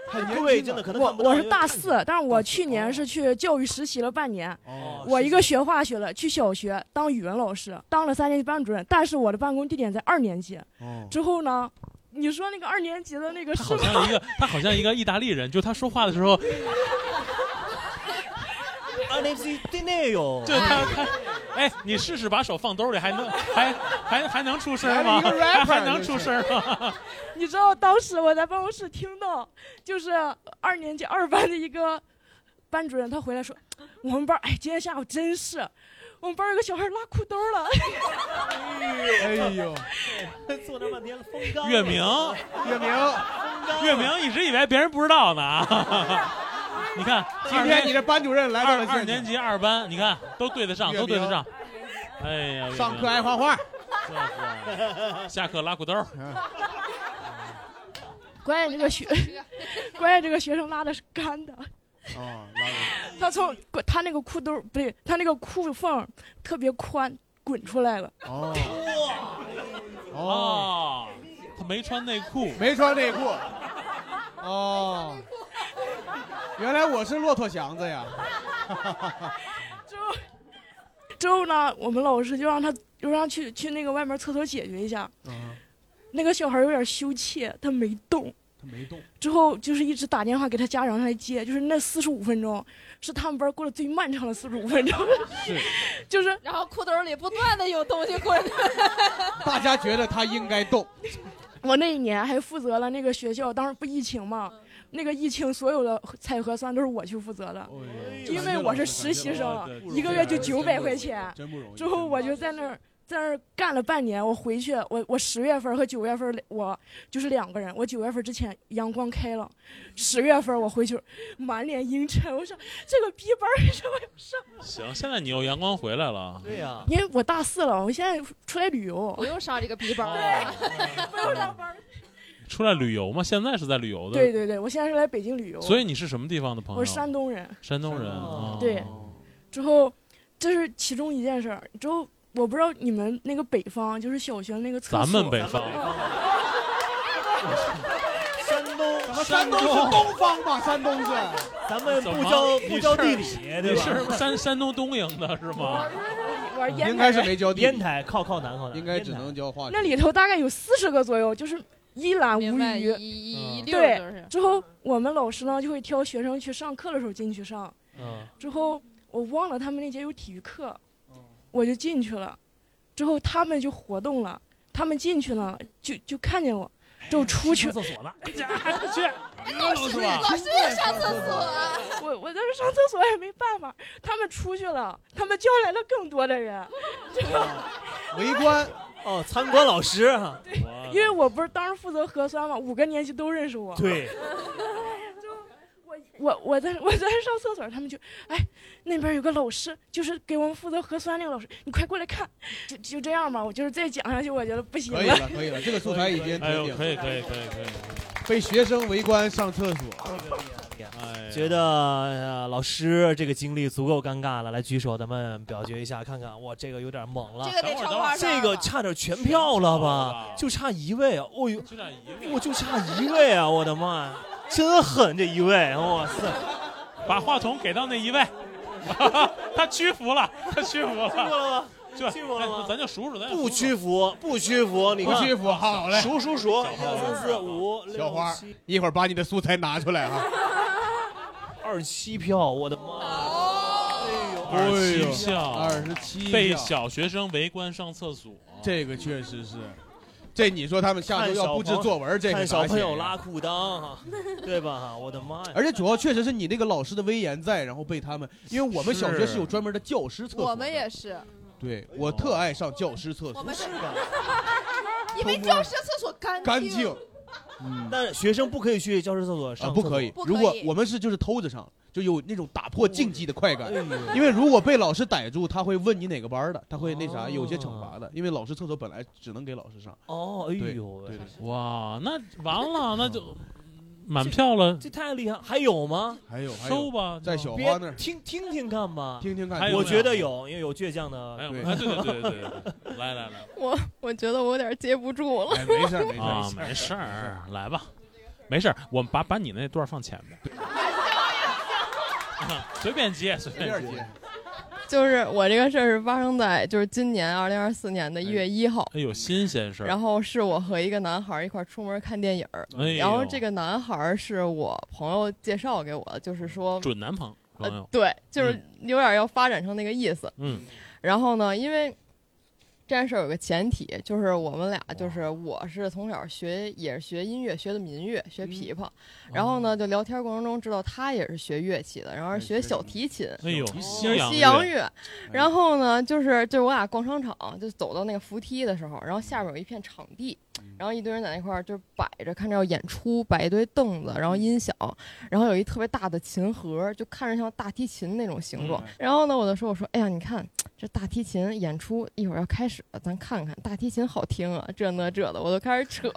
很年轻啊各位真的可能我我是大四，但是我去年是去教育实习了半年。哦我一个学化学的，去小学当语文老师，当了三年级班主任，但是我的办公地点在二年级。哦，之后呢，你说那个二年级的那个他好像一个，他好像一个意大利人，就他说话的时候，(laughs) 对那哟，对他他，哎，你试试把手放兜里，还能 (laughs) 还还还能出声吗？还能出声吗？(laughs) (laughs) 你知道当时我在办公室听到，就是二年级二班的一个班主任，他回来说，我们班哎，今天下午真是，我们班有个小孩拉裤兜了。哎呦，坐那半天了，风干月明，月明，月明一直以为别人不知道呢啊！你看，今天你这班主任来到了二年级二班，你看都对得上，都对得上。哎呀，(laughs) 上课爱画画，下课拉裤兜。(laughs) 关键这个学，关键这个学生拉的是干的，哦，他从他那个裤兜不对，他那个裤缝特别宽，滚出来了。哦，哦，哦，他没穿内裤，没穿内裤。哦，原来我是骆驼祥子呀。(laughs) 之后，之后呢，我们老师就让他就让去去那个外面厕所解决一下。嗯，那个小孩有点羞怯，他没动。他没动，之后就是一直打电话给他家长来接，就是那四十五分钟是他们班过得最漫长的四十五分钟。是，(laughs) 就是然后裤兜里不断的有东西滚。大家觉得他应该动，我那一年还负责了那个学校，当时不疫情嘛，那个疫情所有的采核酸都是我去负责的，因为我是实习生，一个月就九百块钱。之后我就在那儿在那儿干了半年，我回去，我我十月份和九月份我就是两个人，我九月份之前阳光开朗，十月份我回去满脸阴沉，我说这个逼班为什么要上？行，现在你又阳光回来了。对呀，因为我大四了，我现在出来旅游不，用上这个逼班了。(laughs) 不用上班。(laughs) 出来旅游吗？现在是在旅游的。对。对对，我现在是来北京旅游，所以你是什么地方的朋友？我是山东人。山东人。对之后，这是其中一件事儿。之后我不知道你们那个北方，就是小学那个厕所，咱们北方。(laughs) 山东，山东是东方吧？山东是。咱们不教不教地理，对？是山山东东营的是吗？玩烟台应该是没教地理烟台靠靠南靠南，应该只能教化学。那里头大概有四十个左右，就是一览无明白余。一一溜对就是，之后我们老师呢就会挑学生去上课的时候进去上。嗯，之后我忘了他们那节有体育课，我就进去了。之后他们就活动了，他们进去了就就看见我，就出去。厕所了，(laughs) 去。老师老师也上厕所啊，我我在这上厕所也没办法，他们出去了，他们叫来了更多的人，围观 (laughs) 哦，参观老师哈，因为我不是当时负责核酸嘛，五个年级都认识我。对，(laughs) 我我在我在上厕所，他们就哎那边有个老师，就是给我们负责核酸那个老师，你快过来看，就就这样吧。我就是再讲下去，我觉得不行了可以了，可以了，这个素材已经哎呦，挺可以可以可以可以。被学生围观上厕所。哎，觉得、呃、老师这个经历足够尴尬了，来举手，咱们表决一下，看看哇，这个有点猛了，这个得超话这个差点全票了吧？就差一位啊！哦呦，就差一位，我就差一位啊！我的妈呀，真狠这一位！哇塞，把话筒给到那一位，(laughs) 他屈服了，他屈服了？就听过了咱就数数，咱不屈服，不屈服，你，不屈服，好嘞。数数数，一二三四五六小花七，一会儿把你的素材拿出来啊。二十七票，我的妈！二七票，二十七被小学生围观上厕所，这个确实是。这你说他们下周要布置作文，这个看小朋友拉裤裆，(laughs) 对吧？我的妈呀！而且主要确实是你那个老师的威严在，然后被他们，因为我们小学是有专门的教师厕所，我们也是，对我特爱上教师厕所，我们是。因为 (laughs) 教师厕所干干净。但学生不可以去教师厕所啊，上。不可以。如果我们是就是偷着上，就有那种打破禁忌的快感。因为如果被老师逮住，他会问你哪个班的，他会那啥哦。有些惩罚的。因为老师厕所本来只能给老师上。哦，哎呦哇，那完了，那就满票了，这太厉害！还有吗？还有还，收吧，在小花那儿。听听听看吧，听听看。我觉得有，因为有倔强的。对。哎对对对对对。对，(laughs) 来来来，我我觉得我有点接不住了。哎，没事儿没事没事儿，来吧，没事儿，我们把把你那段放前面，(laughs) 随便接，随便接。(laughs) 就是我这个事儿是发生在就是今年二零二四年的一月一号，哎呦，新鲜事儿，然后是我和一个男孩儿一块儿出门看电影儿，哎然后这个男孩儿是我朋友介绍给我的，就是说，准男朋朋友，呃，对，就是有点要发展成那个意思。嗯，然后呢，因为这件事儿有个前提，就是我们俩就是我是从小学也是学音乐，学的民乐，学琵琶。然后呢，就聊天过程中知道他也是学乐器的，然后是学小提琴。哎呦，西西洋乐，乐，然后呢，就是就是我俩逛商场，就走到那个扶梯的时候，然后下面有一片场地，然后一堆人在那块儿就摆着看着要演出，摆一堆凳子，然后音响，然后有一特别大的琴盒，就看着像大提琴那种形状。然后呢，我就说我说，哎呀，你看这大提琴演出一会儿要开始了，咱看看大提琴好听啊，这那这的，我都开始扯。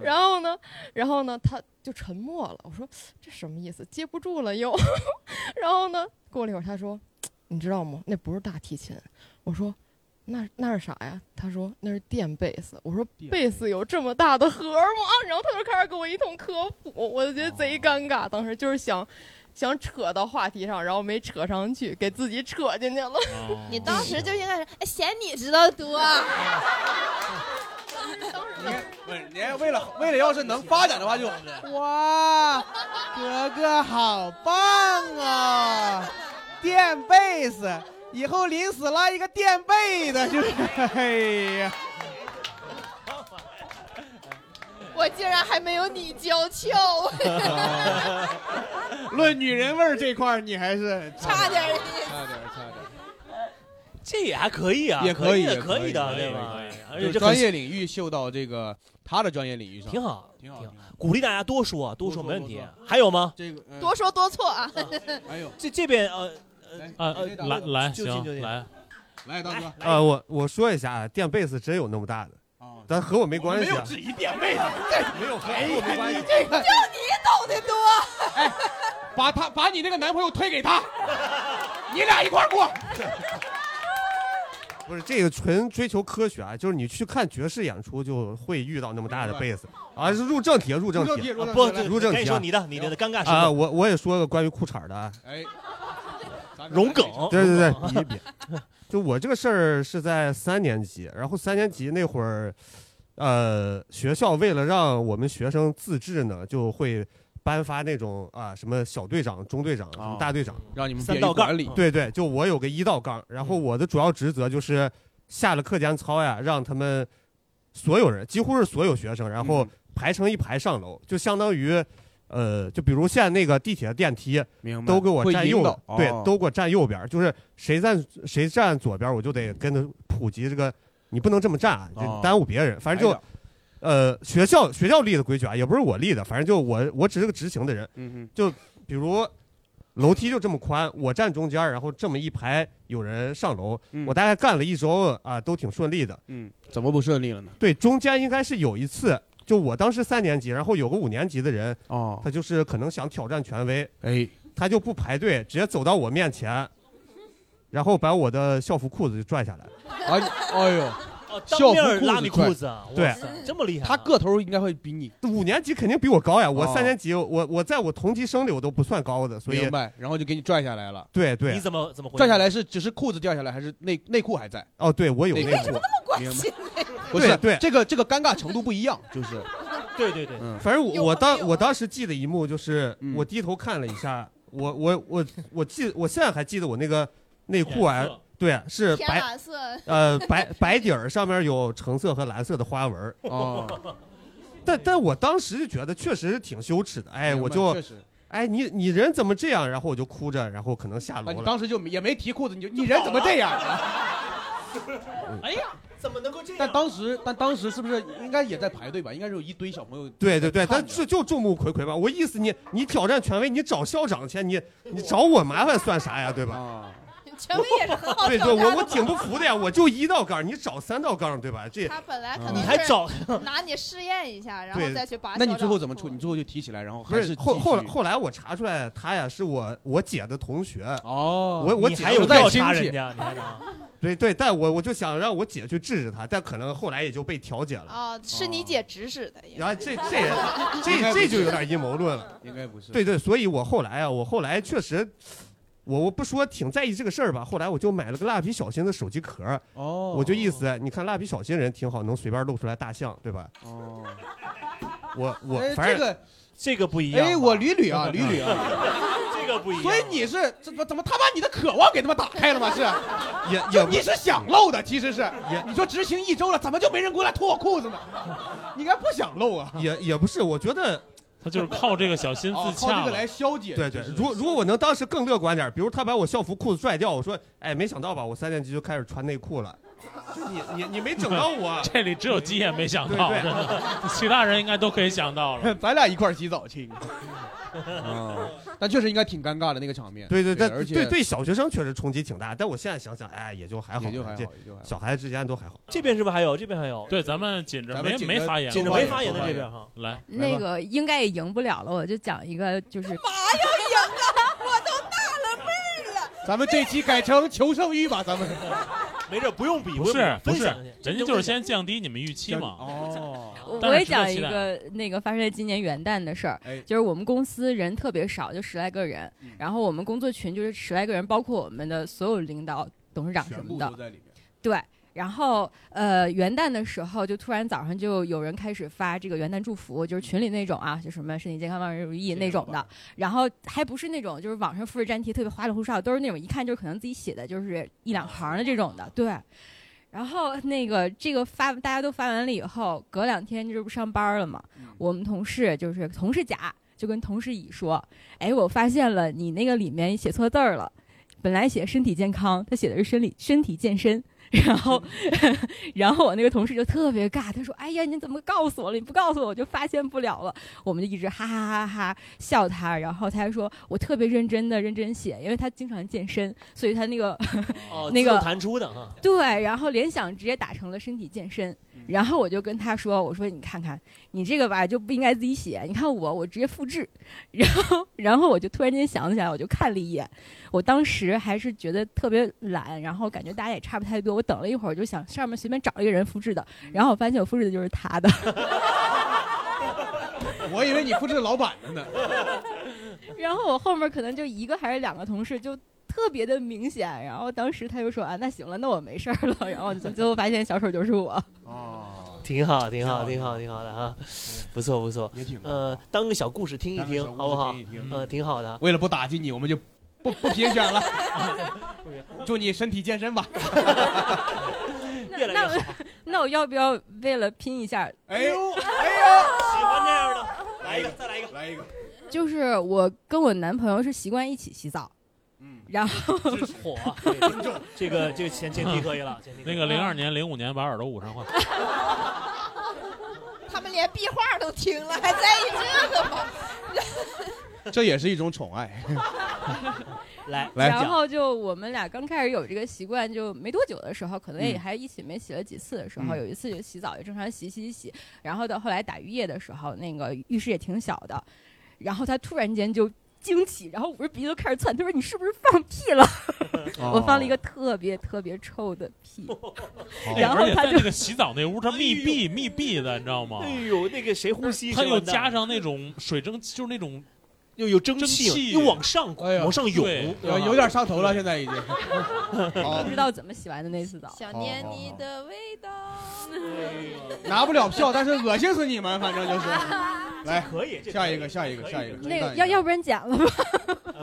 然后呢，然后呢，他就沉默了。我说这什么意思？接不住了又。(laughs) 然后呢，过了一会儿，他说：“你知道吗？那不是大提琴。”我说：“那那是啥呀？”他说：“那是电贝斯。”我说：“贝斯有这么大的盒吗？”然后他就开始给我一通科普，我就觉得贼尴尬。当时就是想想扯到话题上，然后没扯上去，给自己扯进去了。(laughs) 哦你当时就应该是，哎，嫌你知道多。(laughs) 不是，你为了为了要是能发展的话就，(laughs) 哇，格格好棒啊！垫被子，以后临死拉一个垫背的，(laughs) 就是，哎呀，我竟然还没有你娇俏，(laughs) 论女人味儿这块儿你还是差点意差点差点。这也还可以啊，也可以，也可以的，对吧就专业领域秀到这个他的专业领域上，挺好，挺好，挺好。鼓励大家多说，多说没问题。还有吗？这个呃多说多错啊！(laughs) 还有这这边呃来来，就近就近行，来，来大哥，啊，我我说一下啊，垫被子真有那么大的，啊，但和我没关系啊，没有质疑垫被子，没有和哎我没关系这个就你懂得多。哎，把他把你那个男朋友推给他，你俩一块儿过。不是这个纯追求科学啊，就是你去看爵士演出就会遇到那么大的被子啊。是入正题，入正题，啊不，入正题啊。该说你的，你的尴尬啊，我我也说个关于裤衩的啊。哎，融梗，对对对，比一比。就我这个事儿是在三年级，然后三年级那会儿，呃，学校为了让我们学生自治呢，就会颁发那种啊什么小队长、中队长、什么大队长，让你们三道杠。对对，就我有个一道杠，然后我的主要职责就是下了课间操呀，让他们所有人，几乎是所有学生，然后嗯排成一排上楼，就相当于。呃，就比如现在那个地铁的电梯，都给我站右，对哦，都给我站右边，就是谁站谁站左边，我就得跟着普及这个，你不能这么站啊，哦就耽误别人。反正就，呃，学校学校立的规矩啊，也不是我立的，反正就我我只是个执行的人。就比如楼梯就这么宽，我站中间，然后这么一排有人上楼，我大概干了一周啊，都挺顺利的。嗯，怎么不顺利了呢？对，中间应该是有一次，就我当时三年级，然后有个五年级的人，哦，他就是可能想挑战权威，哎，他就不排队，直接走到我面前，然后把我的校服裤子就拽下来。哎，哎呦，当校面拉你服裤子拽裤子啊哇对塞，这么厉害啊他个头应该会比你五年级肯定比我高呀，我哦三年级，我我在我同级生里我都不算高的，所以明白，然后就给你拽下来了。对对你怎么怎么回拽下来是只是裤子掉下来，还是内内裤还在？哦，对我有内内裤，明白？(laughs) 不是，对对这个这个尴尬程度不一样，就是 (laughs) 对对对，嗯反正我我当我当时记得一幕就是我低头看了一下，我我我我记我现在还记得我那个内裤啊，对，是白色呃白白底儿上面有橙色和蓝色的花纹。但但我当时就觉得确实挺羞耻的，哎，我就哎你你人怎么这样？然后我就哭着，然后可能下楼了。啊你当时就也没提裤子，你就你人怎么这样啊？(laughs) 哎呀，怎么能够这样？但当时但当时是不是应该也在排队吧？应该是有一堆小朋友。对对对，但是就众目睽睽吧。我意思你你挑战权威，你找校长去，你你找我麻烦算啥呀？对吧？(laughs) 权威也是很好对对，挑战的我我挺不服的呀，我就一道杠，你找三道杠，对吧？这他本来可嗯能你还找拿你试验一下，然后再去拔。那你最后怎么处？你最后就提起来，然后还不是后后来后来我查出来他呀是我我姐的同学哦我我姐还有在调查人家，你。(laughs) 对对，但我我就想让我姐去制止他，但可能后来也就被调解了。啊，是你姐指使的。然后这 (laughs) 这人这这就有点阴谋论了。应该不是。对对，所以我后来啊，我后来确实，我我不说挺在意这个事儿吧，后来我就买了个蜡笔小新的手机壳儿。哦我就意思，你看蜡笔小新人挺好，能随便露出来大象，对吧？哦，我我哎反正这个这个不一样。哎，我捋捋啊，(laughs) 捋捋啊。(laughs) 这个不一样。所以你是怎么怎么他把你的渴望给他们打开了吗？是，也就你是想露的，其实是也。你说执行一周了，怎么就没人过来脱我裤子呢？你应该不想露啊。也也不是，我觉得他就是靠这个小心哦自洽哦。靠这个来消解。对对，如果如果我能当时更乐观点，比如他把我校服裤子拽掉，我说，哎，没想到吧，我三年级就开始穿内裤了，就你你你没整到我，这里只有鸡眼没想到，对对真的其他人应该都可以想到了。(laughs) 咱俩一块儿洗澡去。啊，但确实应该挺尴尬的那个场面。对对，但而且对对小学生确实冲击挺大，但我现在想想，哎，也就还好，也就还好这也就还好小孩子之间都还好。这边是不是还有？这边还有？对，咱们紧着没咱们紧着没发言，紧着没发言的这边哈。来，那个应该也赢不了了，我就讲一个，就是 (laughs) 嘛要赢啊？我都大了辈儿了。咱们这期改成求胜欲吧，咱们。没事，不用比，不是不是，人家就是先降低你们预期嘛。哦，我我也讲一个那个发生在今年元旦的事儿哎，就是我们公司人特别少，就十来个人，嗯然后我们工作群就是十来个人，包括我们的所有领导、董事长什么的都，在里面。对。然后，呃，元旦的时候，就突然早上就有人开始发这个元旦祝福，就是群里那种啊，就什么身体健康、万事如意那种的。然后还不是那种就是网上复制粘贴特别花里胡哨，都是那种一看就是可能自己写的，就是一两行的这种的。对。然后那个这个发大家都发完了以后，隔两天这不上班了嘛？我们同事就是同事甲就跟同事乙说：“哎，我发现了你那个里面写错字儿了，本来写身体健康，他写的是身理身体健身。”然后，(laughs) 然后我那个同事就特别尬，他说：“哎呀，你怎么告诉我了？你不告诉我，我就发现不了了。”我们就一直哈哈哈哈笑他，然后他还说：“我特别认真的认真写，因为他经常健身，所以他那个、哦，(laughs) 那个弹出的哈。对，然后联想直接打成了身体健身。然后我就跟他说：“我说你看看，你这个吧就不应该自己写，你看我，我直接复制。(laughs) ”然后，然后我就突然间想起来，我就看了一眼。我当时还是觉得特别懒，然后感觉大家也差不太多。我等了一会儿，我就想上面随便找一个人复制的，然后我发现我复制的就是他的。(laughs) 我以为你复制老板的呢。(laughs) 然后我后面可能就一个还是两个同事就特别的明显，然后当时他就说啊，那行了，那我没事儿了。然后就最后发现小丑就是我。哦，挺好，挺好，挺好，挺好的啊，不错不错。呃，当个小故事听一听，好不好？呃，挺好的。为了不打击你，我们就不 (laughs) 不评选了。祝你身体健身吧。(laughs) 越来越好那我要不要为了拼一下？哎呦，(laughs) 哎呦，喜欢这样的，来一个，再来一个，来一个。就是我跟我男朋友是习惯一起洗澡，嗯，然后火，这个这个前前提可以了，前提那个零二年、零五年把耳朵捂上换。他们连壁画都听了，还在意这个吗？(laughs) 这也是一种宠爱。(laughs) 来来然后就我们俩刚开始有这个习惯，就没多久的时候，可能也嗯还一起没洗了几次的时候，嗯有一次就洗澡就正常洗洗洗，然后到后来打浴液的时候，那个浴室也挺小的，然后他突然间就。惊起，然后捂着鼻子就开始窜。他说：“你是不是放屁了？” (laughs) 我放了一个特别特别臭的屁，然后他就那个洗澡那屋，它密闭密闭的，你知道吗？哎呦，那个谁呼吸？他又加上那种水蒸，就是那种又有蒸蒸汽又往上往上涌有有点上头了，现在已经。(laughs) 不知道怎么洗完的那次澡。想念你的味道。(laughs) 拿不了票，但是恶心死你们，反正就是。(laughs) 来，可以，下一个，下一个，下一个。那个要要不然剪了吧？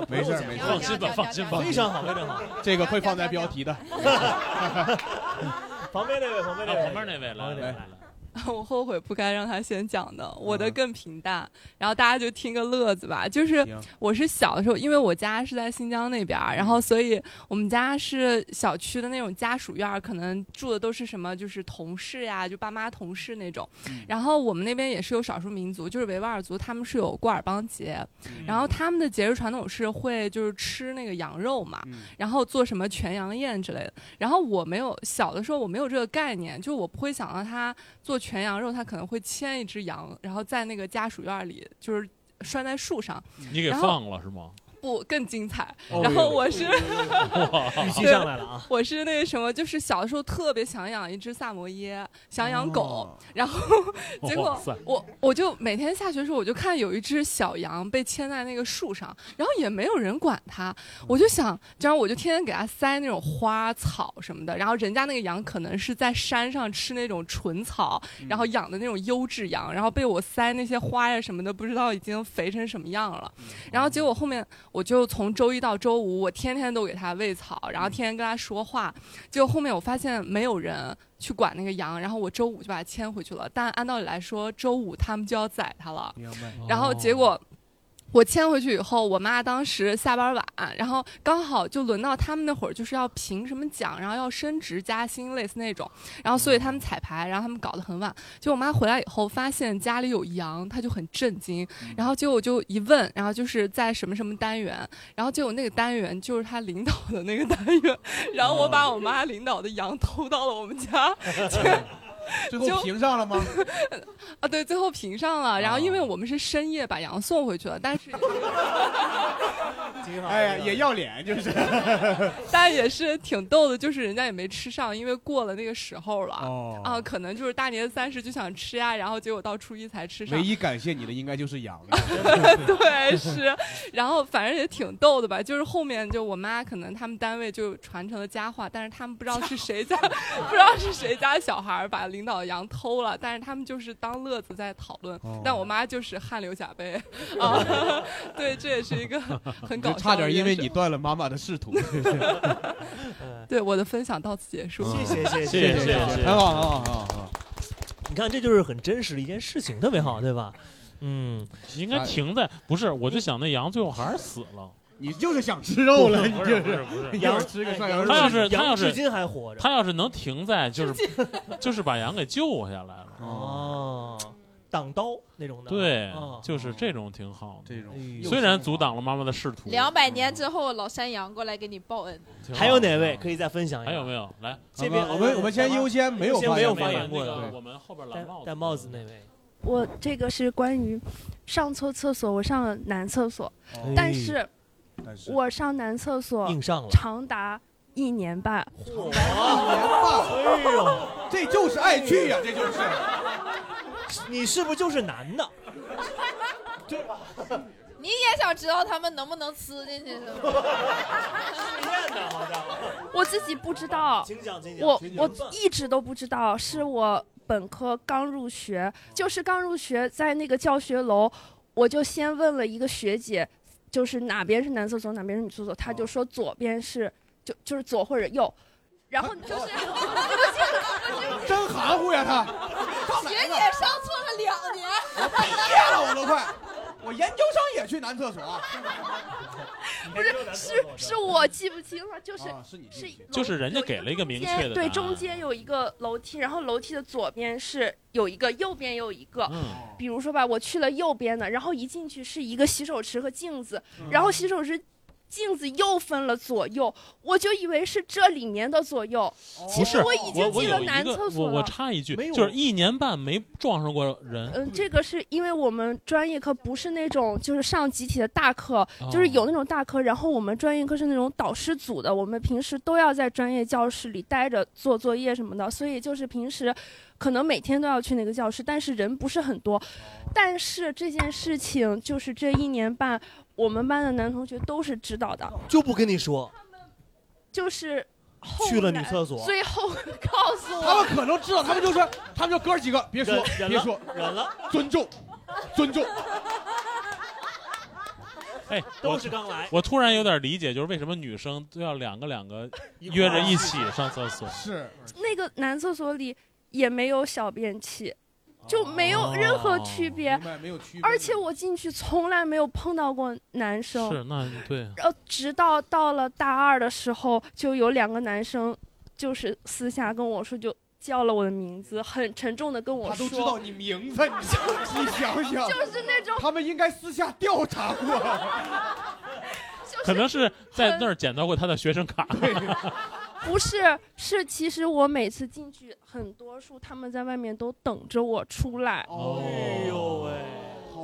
没事儿没事儿，放心吧，放心吧，非常好，非常好。这个会放在标题的。旁边那位，旁边那位，旁边那位，来来来。(laughs) 我后悔不该让他先讲的，我的更平淡，然后大家就听个乐子吧。就是我是小的时候，因为我家是在新疆那边儿，然后所以我们家是小区的那种家属院儿，可能住的都是什么就是同事呀，就爸妈同事那种。然后我们那边也是有少数民族，就是维吾尔族，他们是有过尔邦节，然后他们的节日传统是会就是吃那个羊肉嘛，然后做什么全羊宴之类的。然后我没有小的时候我没有这个概念，就我不会想到他做全羊肉，他可能会牵一只羊，然后在那个家属院里就是拴在树上。你给放了是吗？不更精彩。哦然后我是哇 (laughs) 预期上来了啊！我是那个什么，就是小的时候特别想养一只萨摩耶，想养狗，哦然后结果 (laughs) 我我就每天下学的时候，我就看有一只小羊被牵在那个树上，然后也没有人管它，我就想，这样我就天天给它塞那种花草什么的，然后人家那个羊可能是在山上吃那种纯草，然后养的那种优质羊，然后被我塞那些花呀什么的，不知道已经肥成什么样了，然后结果后面我就从周一到周五，我天天都给它喂草，然后天天跟它说话。结果后面我发现没有人去管那个羊，然后我周五就把它牵回去了。但按道理来说，周五他们就要宰它了。明白。然后结果。我迁回去以后，我妈当时下班晚，然后刚好就轮到他们那会儿，就是要评什么奖，然后要升职加薪，类似那种。然后所以他们彩排，然后他们搞得很晚。结果我妈回来以后，发现家里有羊，她就很震惊。然后结果我就一问，然后就是在什么什么单元，然后结果那个单元就是她领导的那个单元。(laughs) 然后我把我妈领导的羊偷到了我们家。(laughs) (laughs) 最后评上了吗？(laughs) 啊，对，最后评上了。然后因为我们是深夜把羊送回去了，但是哎呀，也要脸，就是。(laughs) 但也是挺逗的，就是人家也没吃上，因为过了那个时候了。哦啊，可能就是大年三十就想吃呀，然后结果到初一才吃上。唯一感谢你的应该就是羊了。对，是，然后反正也挺逗的吧，就是后面就我妈可能他们单位就传承了佳话，但是他们不知道是谁家，不知道是谁家小孩儿把领导羊偷了，但是他们就是当乐子在讨论，哦。但我妈就是汗流浃背 (laughs) 啊，(laughs) 对，这也是一个 (laughs) 很搞笑差点因为你断了妈妈的仕途。对我的分享到此结束，谢谢谢谢谢。谢谢。很好很好很好很好。你看，这就是很真实的一件事情，特别好，对吧？嗯，应该停在不是，我就想那羊最后还是死了。你就是想吃肉了，你不就是不是不是一会儿吃个涮羊肉。他要是他要是羊至今还活着他要是能停在就是就是把羊给救下来了。哦，挡刀那种的。对啊，就是这种挺好的。这种虽然阻挡了妈妈的仕途，两百年之后，老山羊过来给你报恩。还有哪位可以再分享一下？还有没有？来，这边我们我们先优先没有没有发发言过的我们后边蓝帽子戴帽子那位。我这个是关于上错厕所，我上了男厕所，哦但是但是我上男厕所硬上了长达一年半。一年半，哎呦，这就是爱去呀，这就是。你是不是就是男的？你也想知道他们能不能吃进去是吗？(laughs) 我自己不知道，请讲请讲我我一直都不知道，是我本科刚入学，就是刚入学，在那个教学楼，我就先问了一个学姐，就是哪边是男厕所，哪边是女厕所，他就说左边是就就是左或者右，然后就是 (laughs) 真含糊呀他。学姐上错了两年，毕业了我都快，我研究生也去男厕所。不是是是我记不清了，就是啊是你是就是人家给了一个明确的对，中间有一个楼梯，然后楼梯的左边是有一个，右边有一个。嗯比如说吧，我去了右边的，然后一进去是一个洗手池和镜子，然后洗手池。镜子又分了左右，我就以为是这里面的左右，其不是实我已经进了男厕所了。插一句就是一年半没撞上过人。嗯，这个是因为我们专业课不是那种就是上集体的大课，就是哦有那种大课，然后我们专业课是那种导师组的，我们平时都要在专业教室里待着做作业什么的，所以就是平时可能每天都要去那个教室，但是人不是很多。但是这件事情就是这一年半，我们班的男同学都是知道的，就不跟你说，就是后去了女厕所。最后告诉我，他们可能知道，他们就说，他们就哥几个别说别说，忍了，尊重，尊重。哎，都是刚来。我突然有点理解，就是为什么女生都要两个两个约着一起上厕所。是，那个男厕所里也没有小便器，就没有任何区别。明白没有区别而且我进去从来没有碰到过男生。是，那对。然后直到到了大二的时候，就有两个男生，就是私下跟我说，就叫了我的名字，很沉重的跟我说他，都知道你名字，你你想想，(laughs) 就是那种他们应该私下调查过。(laughs) 可能是在那儿捡到过他的学生卡。(laughs) 不是，是其实我每次进去，很多数他们在外面都等着我出来。哎呦喂，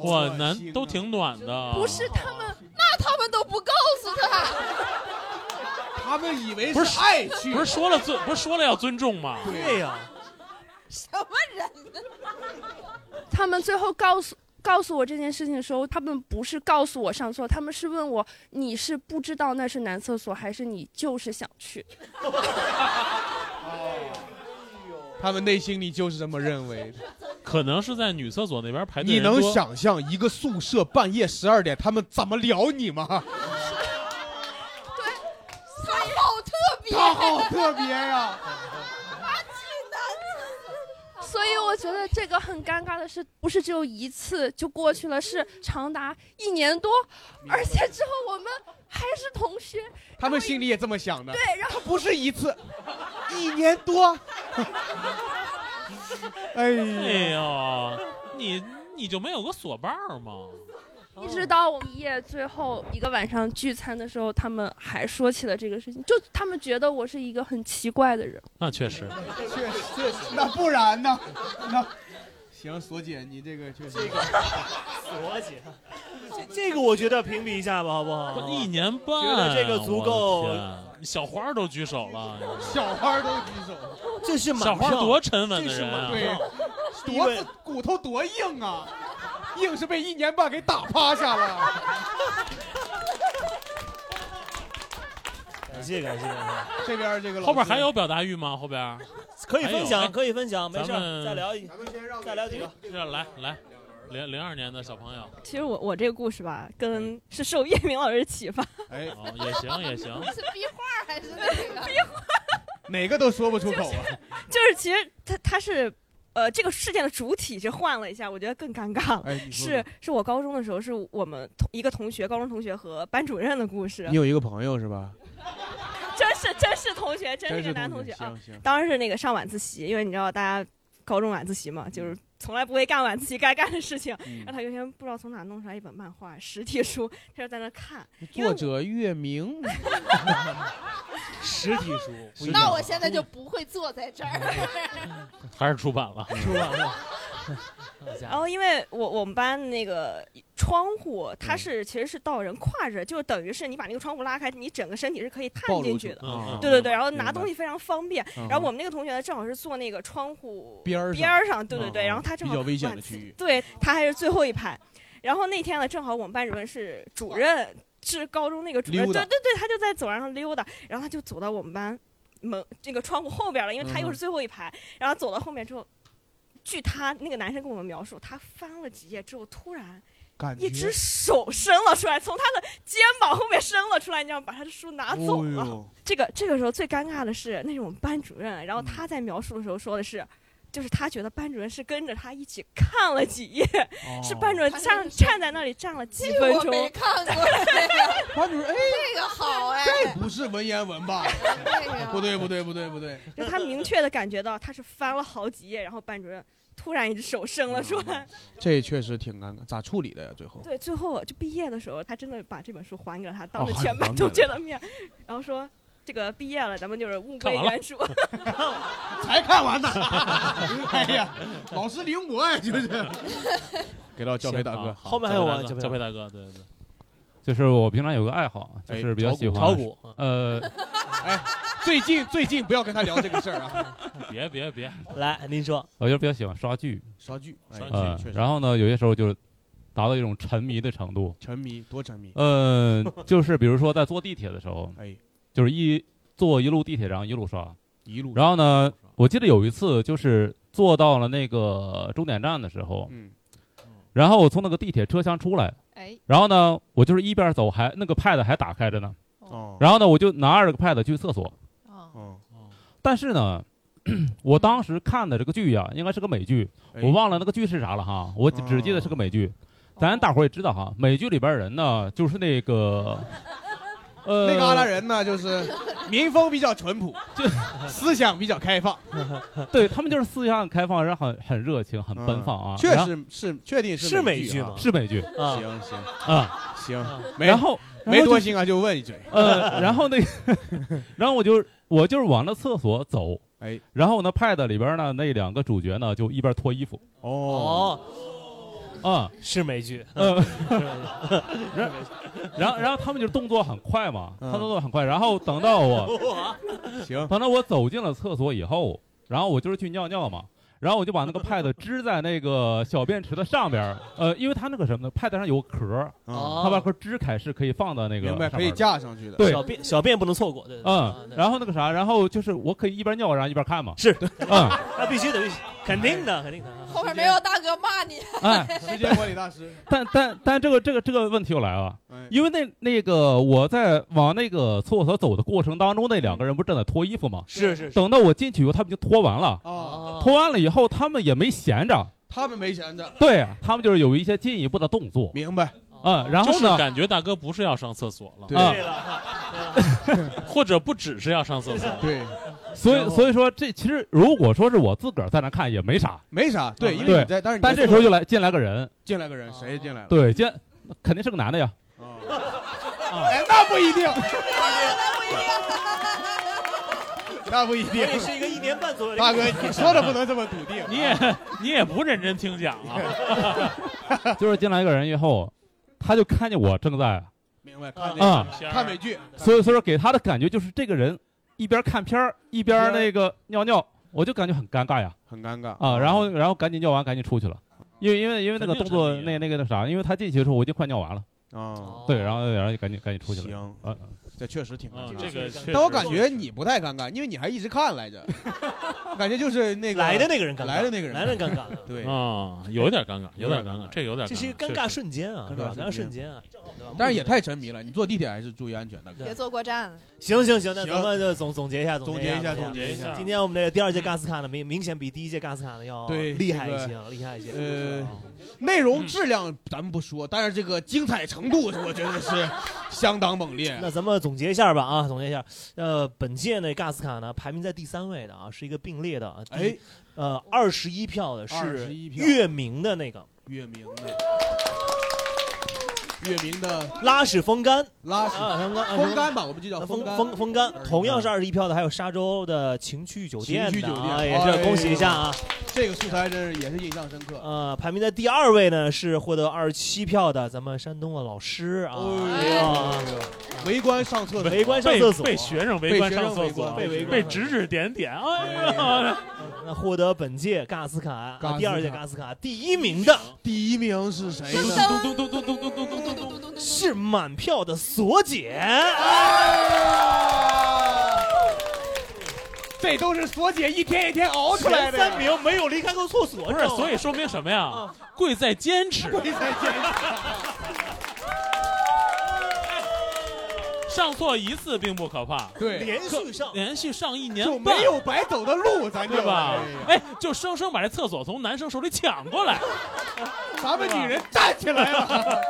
哇，男都挺暖的。不是他们，那他们都不告诉他。(laughs) 他们以为不是爱去，不是说了尊，不是说了要尊重吗？对呀、什么人？(laughs) 他们最后告诉告诉我这件事情的时候，他们不是告诉我上厕所，他们是问我你是不知道那是男厕所，还是你就是想去？(laughs) 他们内心里就是这么认为的。可能是在女厕所那边排队你。能想象一个宿舍半夜十二点他们怎么聊你吗？(laughs) 对他好特别，(laughs) 他好特别呀！所以我觉得这个很尴尬的是，不是只有一次就过去了，是长达一年多，而且之后我们还是同学。他们心里也这么想的。对，然后不是一次，一年多。哎 (laughs) 哎呦，你你就没有个锁伴儿吗？一直到我们毕业最后一个晚上聚餐的时候，他们还说起了这个事情，就他们觉得我是一个很奇怪的人。那确实，确实确实，那不然呢？那行，索姐，你这个确实，这个 (laughs) 索姐，(laughs) 这这个我觉得评比一下吧，好不好？一年半，觉得这个足够小花都举手了，(laughs) 小花都举手了，这是小花多沉稳的人啊！对，多子骨头多硬啊，硬是被一年半给打趴下了。感谢感谢感谢，(laughs) 这边这个老后边还有表达欲吗？后边 (laughs) 可以分享，可以分享，没事再聊一，咱们再聊一，再聊几个。这来来，零零二年的小朋友，其实我我这个故事吧，跟是受叶明老师启发。哎，哦，也行也行，(laughs) 是壁画还是那个？壁画哪个都说不出口啊。就是其实他他是。呃，这个事件的主体是换了一下，我觉得更尴尬了。哎是是我高中的时候，是我们同一个同学，高中同学和班主任的故事。你有一个朋友是吧？(laughs) 真是真是同学，真是个男同学同学啊行行！当时是那个上晚自习，因为你知道大家高中晚自习嘛，就是从来不会干晚自习该干的事情。嗯然后他有一天不知道从哪弄出来一本漫画实体书，他就在那看。作者月明，(laughs) 实体书那我现在就不会坐在这儿。(laughs) 还是出版了，出版了。然后，因为我我们班那个窗户，它是其实是到人胯着，就等于是你把那个窗户拉开，你整个身体是可以探进去的。对对对，然后拿东西非常方便。嗯然后我们那个同学呢，正好是坐那个窗户边儿上边儿上，对对对，嗯然后他正好比较危险的区域对他还是最后一排。然后那天呢，正好我们班主任是主任，是高中那个主任，对对对，他就在走廊上溜达，然后他就走到我们班门这个窗户后边了，因为他又嗯是最后一排，然后走到后面之后，据他那个男生跟我们描述，他翻了几页之后，突然一只手伸了出来，从他的肩膀后面伸了出来，你知道，把他的书拿走了。哦这个这个时候最尴尬的是，那是我们班主任，嗯然后他在描述的时候说的是。就是他觉得班主任是跟着他一起看了几页，是班主任站站在那里站了几分钟。我没看过这个，(laughs) 班主任哎，这个好哎，这不是文言文吧？不对不对不对不对，就他明确的感觉到他是翻了好几页，然后班主任突然一只手伸了出来。这确实挺尴尬，咋处理的呀？最后对，最后就毕业的时候，他真的把这本书还给了他，当着全班同学的面，然后说。这个毕业了，咱们就是物归原主。(laughs) 才看完呢。哎呀，老师临摹呀，就是。给到教培大哥，后面还有吗？教培大哥，对对对。就是我平常有个爱好，就哎是比较喜欢炒股呃，(laughs) 哎，最近最近不要跟他聊这个事儿啊。(laughs) 别别别，来您说，我就比较喜欢刷剧，刷剧，哎。呃确实，然后呢，有些时候就达到一种沉迷的程度。沉迷多沉迷。呃，就是比如说在坐地铁的时候，哎，就是一坐一路地铁，然后一路刷，一路然后呢，我记得有一次就是坐到了那个终点站的时候，嗯，然后我从那个地铁车厢出来，哎，然后呢，我就是一边走还那个 pad 还打开着呢，哦。然后呢，我就拿着个 pad 去厕所，哦，但是呢，(clears throat) 我当时看的这个剧呀、应该是个美剧，哎。我忘了那个剧是啥了哈，我只只记得是个美剧。咱大伙儿也知道哈，美剧里边人呢，就是那个，呃，那旮旯人呢，就是民风比较淳朴，就 (laughs) 思想比较开放，(laughs) 对他们就是思想很开放，人很很热情，很奔放啊。嗯。确然后实是确定是美剧吗？是美剧。啊。行行。啊。行，没然后没多心心啊，就问一嘴。呃，然后那个，(laughs) 然后我就我就是往那厕所走，哎，然后呢，pad 里边呢那两个主角呢就一边脱衣服，哦，啊，是美剧，嗯，(laughs) 然然后然后他们就动作很快嘛，他动作很快，然后等到我行，等到我走进了厕所以后，然后我就是去尿尿嘛。然后我就把那个 pad 支在那个小便池的上边儿，呃，因为它那个什么呢，pad 上有个壳儿，哦它把壳支开是可以放到那个明白可以面的架上去的对，小便小便不能错过，对，对对啊嗯，然后那个啥，然后就是我可以一边尿然后一边看嘛，是，嗯，(laughs) 那必须得，肯定的，肯定的。后面没有大哥骂你。哎，时间管理大师，但但但这个这个这个问题又来了哎，因为那那个我在往那个厕所走的过程当中，那两个人不正在脱衣服吗？是是是。等到我进去以后，他们就脱完了，哦，脱完了以后，他们也没闲着，他们没闲着，对他们就是有一些进一步的动作，明白？嗯，然后就是呢，感觉大哥不是要上厕所了，对。啊或者不只是要上厕所，对，所以所以说这其实如果说是我自个儿在那看也没啥，没啥，对，因为你在，但是你但这时候就来进来个人，进来个人，谁进来了？对，进肯定是个男的呀，哎，那不一定，(laughs) 那不一定我也是一个一年半左右的。大哥，你说的不能这么笃定，你也你也不认真听讲啊，(laughs) 就是进来一个人以后，他就看见我正在明白？看啊这个看美剧，所以所以说给他的感觉就是这个人一边看片儿一边那个尿尿，我就感觉很尴尬呀很尴尬啊，然后然后赶紧尿完赶紧出去了，因为因为因为那个动作那那个那啥，因为他进去的时候我已经快尿完了，啊，对，然后然后就赶紧赶紧出去了，行。啊，这确实挺尴嗯尬。这个确但我感觉你不太尴尬，因为你还一直看来着，(laughs) 感觉就是那个来的那个人尴尬来的那个人，来的尴尬 (laughs) 对啊，有点尴尬，有点尴尬，这有点尴尬，这是一个尴尬瞬间啊？尴尬瞬间啊。但是也太沉迷了，你坐地铁还是注意安全的。别坐过站。(laughs) 行行行，那行咱们就总总结一下，总结一下总总结一下今天我们这个第二届尬斯卡呢，明明显比第一届尬斯卡呢要对厉害一这个些，厉害一些。呃，内容质量咱们不说，但是这个精彩程度，我觉得是相当猛烈。那咱们总结一下吧啊，总结一下，呃，本届那嘎斯卡呢排名在第三位的啊，是一个并列的哎，呃，二十一票的是月明的那个。月明的，月明的拉屎风干，拉屎。啊风干啊风干吧，我们就叫风干。风风干，同样是二十一票的，还有沙洲的情趣酒店的。情趣酒店。啊，也是恭喜一下啊。这个素材真是也是印象深刻。呃，排名在第二位呢是获得二十七票的咱们山东的老师啊，哎呀，围观上厕所，围观上厕所，被学生围观上厕所，被围观被指指点点，哎呀，那获得本届尬斯卡第二届尬斯卡第一名的，第一名是谁呢？咚咚咚咚咚咚咚咚咚咚，是满票的锁姐。这都是锁姐一天一天熬出来的。前三名没有离开过厕所，不是，所以说明什么呀？贵在坚持，贵在坚持。上错一次并不可怕，对连续上连续上一年就没有白走的路，咱就对吧哎？哎，就生生把这厕所从男生手里抢过来，咱们女人站起来了。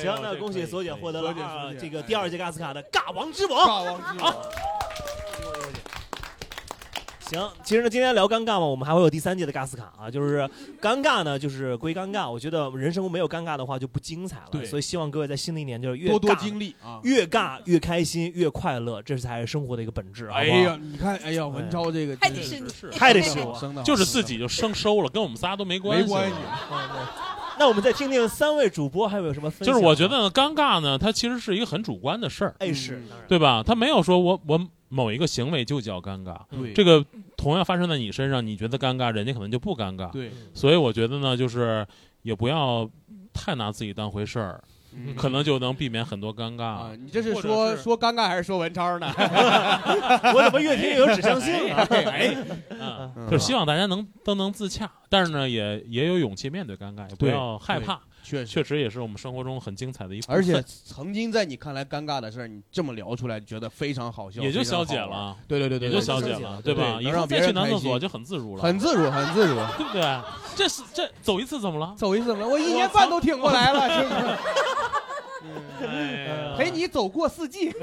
行，那恭喜索姐获得了这个第二届尬斯卡的尬王之王。尬王之王。好。行，其实呢，今天聊尴尬嘛，我们还会有第三届的尬斯卡啊，就是尴尬呢，就是归尴尬，我觉得人生中没有尴尬的话就不精彩了，对。所以希望各位在新的一年就是越多多尬经历啊。越尬越开心，越快乐，这才是生活的一个本质，好哎不好？呀，你看，哎呀，文超这个还真是得是还得是我生就是自己就生收了，跟我们仨都没关系，没关系。(laughs) 那我们再听听三位主播还有没有什么分享？就是我觉得呢，尴尬呢，它其实是一个很主观的事儿，哎是，对吧？他没有说我我某一个行为就叫尴尬，对这个同样发生在你身上，你觉得尴尬，人家可能就不尴尬，对所以我觉得呢，就是也不要太拿自己当回事儿，可能就能避免很多尴尬。啊，你这是说是说尴尬还是说文超呢？(laughs) 我怎么越听越有指向性啊？就是希望大家能都能自洽，但是呢，也也有勇气面对尴尬，也不对要害怕。确实确实也是我们生活中很精彩的一部分，而且曾经在你看来尴尬的事儿，你这么聊出来，觉得非常好笑，也就消解了对对对对，也就消解了，对吧？以能让别后再去人开心男厕所就很自如了，很自如，很自如，(laughs) 对不对？这是这走一次怎么了？走一次怎么了？我一年半都挺过来了，是不是？陪你走过四季。(laughs)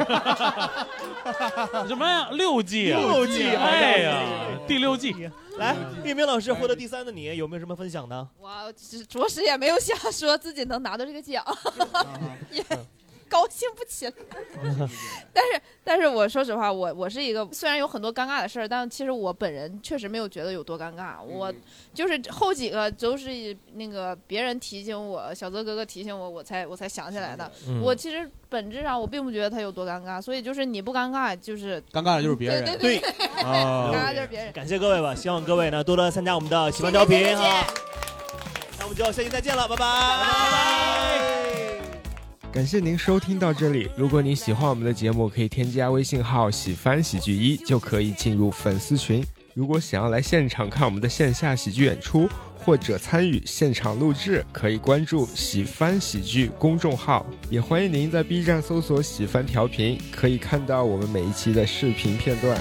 什么呀？六季啊，六季哎呀，第六季。来，叶明老师获得第三的你有没有什么分享呢？我着实也没有想说自己能拿到这个奖，也 (laughs) 高兴不起来。(laughs) 但是，但是我说实话，我我是一个虽然有很多尴尬的事儿，但其实我本人确实没有觉得有多尴尬。我就是后几个都是那个别人提醒我，小泽哥哥提醒我，我才我才想起来的。嗯我其实本质上我并不觉得他有多尴尬，所以就是你不尴尬，就是尴尬的就是别人对对对啊尴尬就是别人。感谢各位吧，希望各位呢多多参加我们的喜欢调频哈。那我们就下期再见了，拜拜。感谢您收听到这里。如果您喜欢我们的节目，可以添加微信号“喜翻喜剧一”，就可以进入粉丝群。如果想要来现场看我们的线下喜剧演出，或者参与现场录制，可以关注“喜翻喜剧”公众号。也欢迎您在 B 站搜索“喜翻调频”，可以看到我们每一期的视频片段。